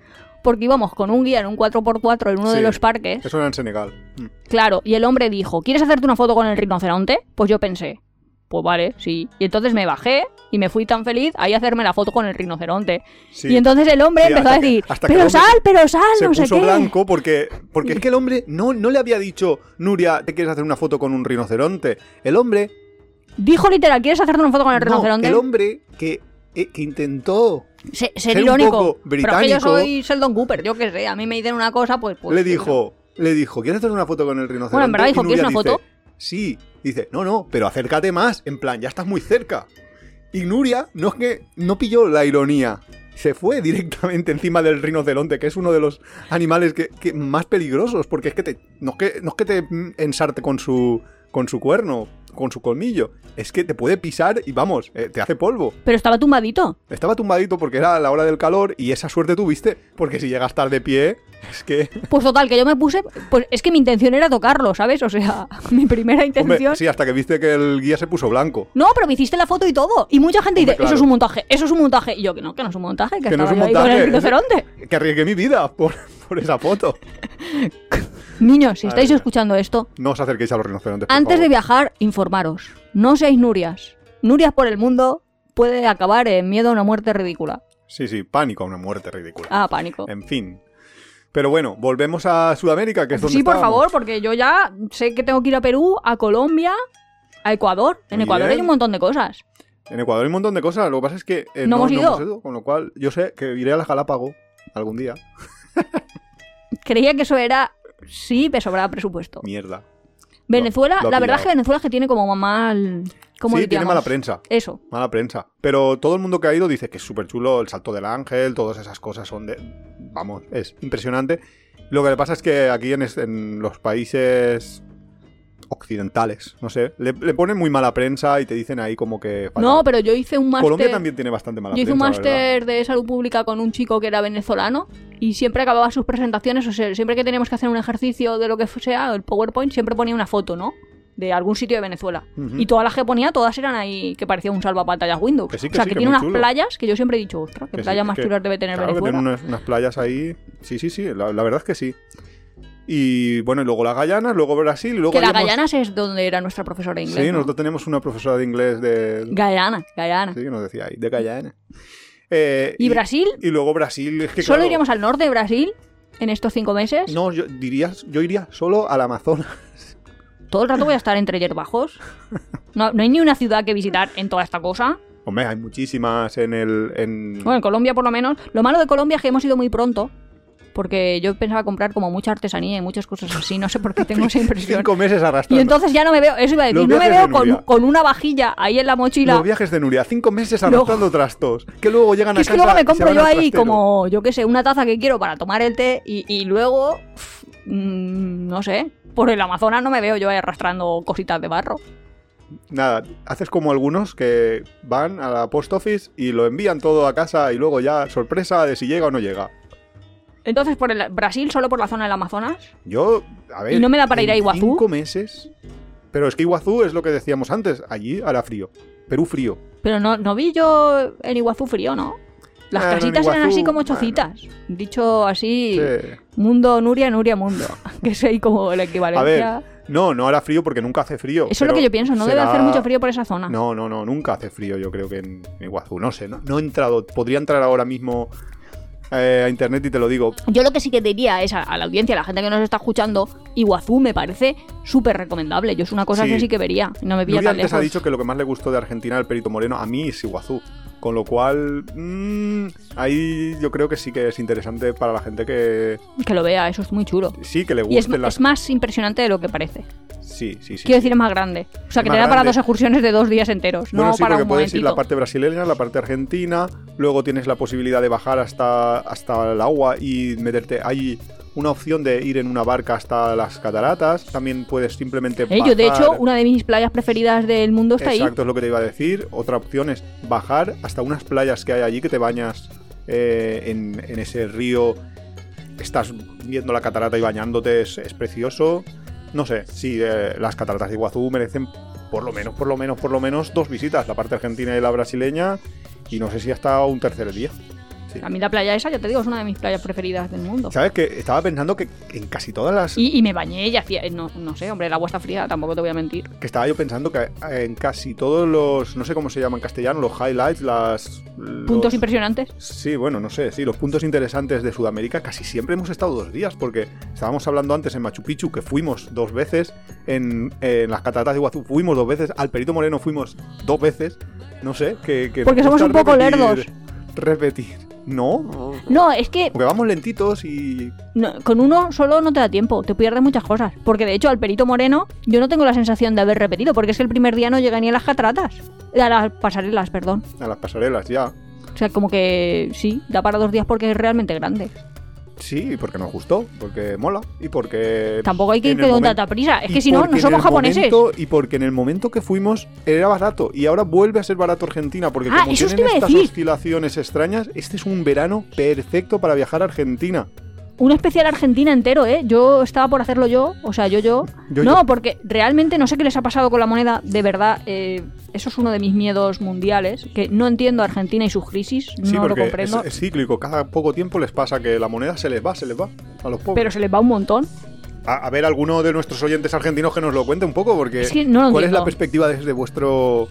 porque íbamos con un guía en un 4x4 en uno de los parques, Eso era en Senegal. Mm. claro, y el hombre dijo, ¿quieres hacerte una foto con el rinoceronte? Pues yo pensé, pues vale, sí. Y entonces me bajé y me fui tan feliz ahí a hacerme la foto con el rinoceronte. Sí. Y entonces el hombre Sí, empezó a decir, que pero sal, pero sal, se no sé puso qué. blanco porque, porque es que el hombre no, no le había dicho, Nuria, ¿te quieres hacer una foto con un rinoceronte? El hombre, Dijo literal, ¿quieres hacerte una foto con el no, rinoceronte? el hombre que, eh, que intentó, Se- ser, ser irónico. Pero es que yo soy Sheldon Cooper, yo qué sé. A mí me dicen una cosa, pues. pues le dijo, le dijo, ¿quieres hacer una foto con el rinoceronte? Bueno, en verdad dijo, ¿quieres una dice, foto? Sí, dice, no, no, pero acércate más, en plan, ya estás muy cerca. Y Nuria no es que no pilló la ironía. Se fue directamente encima del rinoceronte, que es uno de los animales que, que más peligrosos, porque es que te, no es que, no es que te ensarte con su, con su cuerno, con su colmillo, es que te puede pisar y vamos, eh, te hace polvo. Pero estaba tumbadito. Estaba tumbadito porque era la hora del calor y esa suerte tuviste, porque si llegas a estar de pie, es que... Pues total, que yo me puse. Pues es que mi intención era tocarlo, ¿sabes? O sea, mi primera intención. Hombre, sí, hasta que viste que el guía se puso blanco. No, pero me hiciste la foto y todo. Y mucha gente Hombre, dice, claro. eso es un montaje, eso es un montaje. Y yo, que no, que no es un montaje, que, que no es un yo ahí con montaje. el. Que arriesgué mi vida por, por esa foto. Niños, si estáis escuchando esto, No os acerquéis a los rinocerontes. por antes de viajar, informaros. No seáis Nurias. Nurias por el mundo puede acabar en miedo a una muerte ridícula. Sí, sí, pánico a una muerte ridícula. Ah, pánico. En fin. Pero bueno, volvemos a Sudamérica, que es donde Sí, por estábamos. favor, porque yo ya sé que tengo que ir a Perú, a Colombia, a Ecuador. En Muy Ecuador bien. hay un montón de cosas. En Ecuador hay un montón de cosas. Lo que pasa es que eh, No hemos ido. con lo cual yo sé que iré a la Galápago algún día. Creía que eso era... Sí, me sobraba presupuesto. Mierda. Venezuela, lo ha la verdad es pillado. que Venezuela es que tiene como mal... ¿Cómo Sí, tiene mala prensa. Eso. Mala prensa. Pero todo el mundo que ha ido dice que es súper chulo el salto del ángel, todas esas cosas son de... Vamos, es impresionante. Lo que le pasa es que aquí en, es- en los países occidentales, no sé, le, le ponen muy mala prensa y te dicen ahí como que... fatal. No, pero yo hice un máster... Colombia también tiene bastante mala Yo hice un prensa, la verdad. máster de salud pública con un chico que era venezolano y siempre acababa sus presentaciones, o sea, siempre que teníamos que hacer un ejercicio de lo que sea, el PowerPoint, siempre ponía una foto, ¿no? De algún sitio de Venezuela. Ujú. Y todas las que ponía, todas eran ahí que parecía un salvapantallas Windows. Que sí, que o sea, sí, que, que tiene unas chulo. playas que yo siempre he dicho, ostras, qué Que sí, playas es más que- chulas debe tener claro, que Venezuela. tiene unas, unas playas ahí. Sí, sí, sí, la, la verdad es que sí. Y bueno, y luego la Guyana, luego Brasil, y luego que la habíamos- Gayanas es donde era nuestra profesora de inglés. Sí, ¿no? nosotros tenemos una profesora de inglés de... Guyana, Guyana. Sí, que nos decía ahí, de Guyana. Eh, ¿Y Brasil? Y luego Brasil, es que ¿Solo claro, iríamos al norte de Brasil en estos cinco meses? No, yo, dirías, yo iría solo al Amazonas. Todo el rato voy a estar entre yerbajos. No, no hay ni una ciudad que visitar en toda esta cosa. Hombre, hay muchísimas en el... En... Bueno, en Colombia por lo menos. Lo malo de Colombia es que hemos ido muy pronto. Porque yo pensaba comprar como mucha artesanía y muchas cosas así. No sé por qué tengo esa impresión. Cinco meses arrastrando. Y entonces ya no me veo, eso iba a decir, no me veo con, con una vajilla ahí en la mochila. Los viajes de Nuria, cinco meses arrastrando trastos. Que luego llegan Que a es que casa luego me y se compro yo ahí como, yo qué sé, una taza que quiero para tomar el té y, y luego, mm, no sé, por el Amazonas no me veo yo ahí arrastrando cositas de barro. Nada, haces como algunos que van a la post office y lo envían todo a casa y luego ya sorpresa de si llega o no llega. Entonces, por el Brasil, solo por la zona del Amazonas. Yo, a ver. ¿Y no me da para ir a Iguazú? Cinco meses. Pero es que Iguazú es lo que decíamos antes. Allí hará frío. Perú frío. Pero no, no vi yo en Iguazú frío, ¿no? Las casitas eran Iguazú, así como bueno. chocitas. Dicho así, Sí. mundo Nuria, Nuria Mundo. Que es ahí como la A equivalencia. ver, no, no hará frío porque nunca hace frío. Eso es lo que yo pienso, no debe hacer mucho frío por esa zona. No, no, no, nunca hace frío, yo creo que en Iguazú. No sé, no, no he entrado. Podría entrar ahora mismo eh, a internet y te lo digo. Yo lo que sí que diría es a, a la audiencia, a la gente que nos está escuchando, Iguazú me parece súper recomendable. Yo es una cosa Sí. que sí que vería. No me pilla Nuria tan antes lejos. ha dicho que lo que más le gustó de Argentina al Perito Moreno a mí es Iguazú. Con lo cual, mm, ahí yo creo que sí que es interesante para la gente que Que lo vea, eso es muy chulo. sí que le Y es, gusten las. es más impresionante de lo que parece. Sí, sí, sí. Quiero decir, es más grande. O sea, que te da para dos excursiones de dos días enteros, Bueno, no sí, para porque un puedes ir la parte brasileña, la parte argentina, luego tienes la posibilidad de bajar hasta, hasta el agua y meterte. Hay una opción de ir en una barca hasta las cataratas, también puedes simplemente Eh, yo, de bajar- hecho, una de mis playas preferidas del mundo está ahí. Exacto, es lo que te iba a decir. Otra opción es bajar hasta unas playas que hay allí que te bañas eh, en, en ese río. Estás viendo la catarata y bañándote, es, es precioso. No sé, sí, eh, las cataratas de Iguazú merecen por lo menos, por lo menos, por lo menos dos visitas, la parte argentina y la brasileña, y no sé si hasta un tercer día. Sí. A mí la playa esa, ya te digo, es una de mis playas preferidas del mundo. ¿Sabes que Estaba pensando que en casi todas las... Y, y me bañé y hacía, no, no sé, hombre, el agua está fría, tampoco te voy a mentir. que estaba yo pensando que en casi todos los, no sé cómo se llama en castellano, los highlights, las... Puntos los- impresionantes. Sí, bueno, no sé, sí, los puntos interesantes de Sudamérica casi siempre hemos estado dos días, porque estábamos hablando antes en Machu Picchu que fuimos dos veces, en, en las cataratas de Iguazú fuimos dos veces, al Perito Moreno fuimos dos veces, no sé, que... que Porque somos un poco repetir- lerdos. Repetir. No, No, es que porque vamos lentitos y... no, con uno solo no te da tiempo, te pierdes muchas cosas. Porque de hecho, al perito moreno, yo no tengo la sensación de haber repetido, porque es que el primer día no llegué ni a las cataratas. A las pasarelas, perdón. A las pasarelas, ya. O sea, como que sí, da para dos días porque es realmente grande. Sí, porque nos gustó, porque mola y porque... Tampoco hay que en ir el con tanta prisa. Es que si no, no somos japoneses. momento- y porque en el momento que fuimos era barato y ahora vuelve a ser barato Argentina porque Ah, como tienen estas decir. oscilaciones extrañas, este es un verano perfecto para viajar a Argentina. Un especial Argentina entero, ¿eh? Yo estaba por hacerlo yo, o sea, yo, yo. Yo, no, yo. porque realmente no sé qué les ha pasado con la moneda, de verdad. eh, eso es uno de mis miedos mundiales, que no entiendo a Argentina y sus crisis, Sí, no lo es, comprendo. es cíclico, cada poco tiempo les pasa que la moneda se les va, se les va a los pobres. Pero se les va un montón. A, a ver, alguno de nuestros oyentes argentinos que nos lo cuente un poco, porque Es que no lo ¿cuál es entiendo. la perspectiva desde vuestro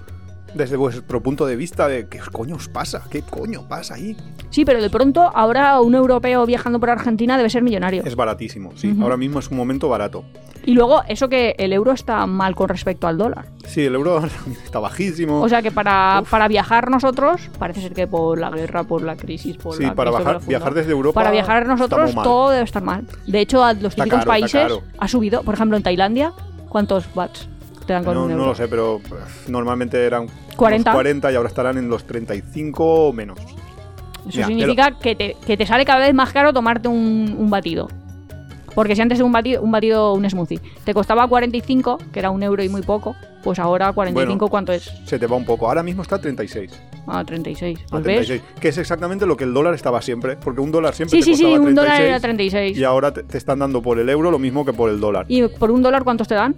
desde vuestro punto de vista de qué coño os pasa? ¿Qué coño pasa ahí? Sí, pero de pronto ahora un europeo viajando por Argentina debe ser millonario. Es baratísimo, sí. Ahora mismo es un momento barato. Y luego eso que el euro está mal con respecto al dólar. Sí, el euro está bajísimo. O sea que para, Uf. para viajar nosotros, parece ser que por la guerra, por la crisis, por sí, la para crisis bajar- profunda, viajar desde Europa. Para viajar nosotros todo debe estar mal. De hecho, a los típicos países ha subido. Por ejemplo, en Tailandia ¿Cuántos watts te dan con No, un no lo sé, pero pues, normalmente eran unos 40. 40 y ahora estarán en los 35 o menos. Eso significa que, te, que te sale cada vez más caro tomarte un, un batido. Porque si antes un batido, un batido, un smoothie, te costaba 45, que era un euro y muy poco, pues ahora 45, Bueno. ¿cuánto es? Se te va un poco. Ahora mismo está a 36. Ah, 36. A Pues ves. 36, que es exactamente lo que el dólar estaba siempre. Porque un dólar siempre Sí, te sí, sí, costaba un dólar 36, era 36. Y ahora te, te están dando por el euro lo mismo que por el dólar. ¿Y por un dólar cuántos te dan?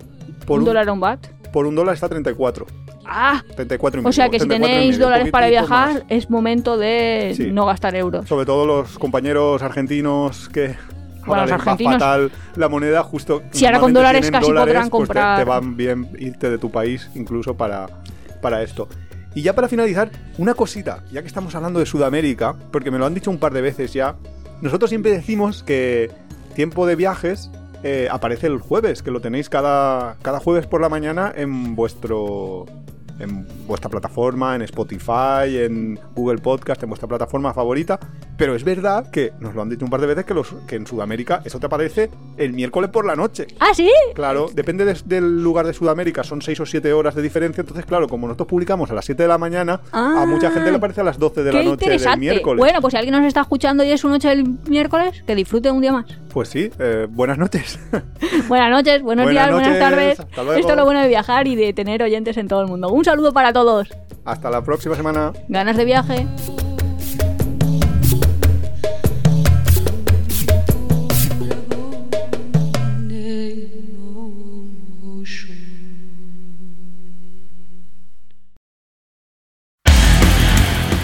Por ¿Un un- dólar a un bat? Por un dólar está 34. Ah, 34 y o sea medio, que si 34 y tenéis medio, dólares para viajar, más. es momento de Sí. no gastar euros. Sobre todo los compañeros argentinos que Bueno, ahora los argentinos- fatal la moneda justo. Si ahora con dólares casi dólares, podrán pues te- te, van bien irte de tu país incluso para, para esto. Y ya para finalizar, una cosita, ya que estamos hablando de Sudamérica, porque me lo han dicho un par de veces ya, nosotros siempre decimos que tiempo de viajes eh, aparece el jueves, que lo tenéis cada, cada jueves por la mañana en vuestro en vuestra plataforma, en Spotify, en Google Podcast, en vuestra plataforma favorita. Pero es verdad que nos lo han dicho un par de veces que, los, que en Sudamérica eso te aparece el miércoles por la noche. Ah, sí. Claro, depende del lugar de Sudamérica, son 6 o 7 horas de diferencia. Entonces, claro, como nosotros publicamos a las 7 de la mañana, Ah. a mucha gente le aparece a las 12 de la noche del miércoles. Bueno, pues si alguien nos está escuchando y es su noche del miércoles, que disfrute un día más. Pues sí, eh, buenas noches. Buenas noches, buenos Buenas días, buenas noches, tardes. hasta luego. Esto es lo bueno de viajar y de tener oyentes en todo el mundo. Un saludo para todos. Hasta la próxima semana. Ganas de viaje.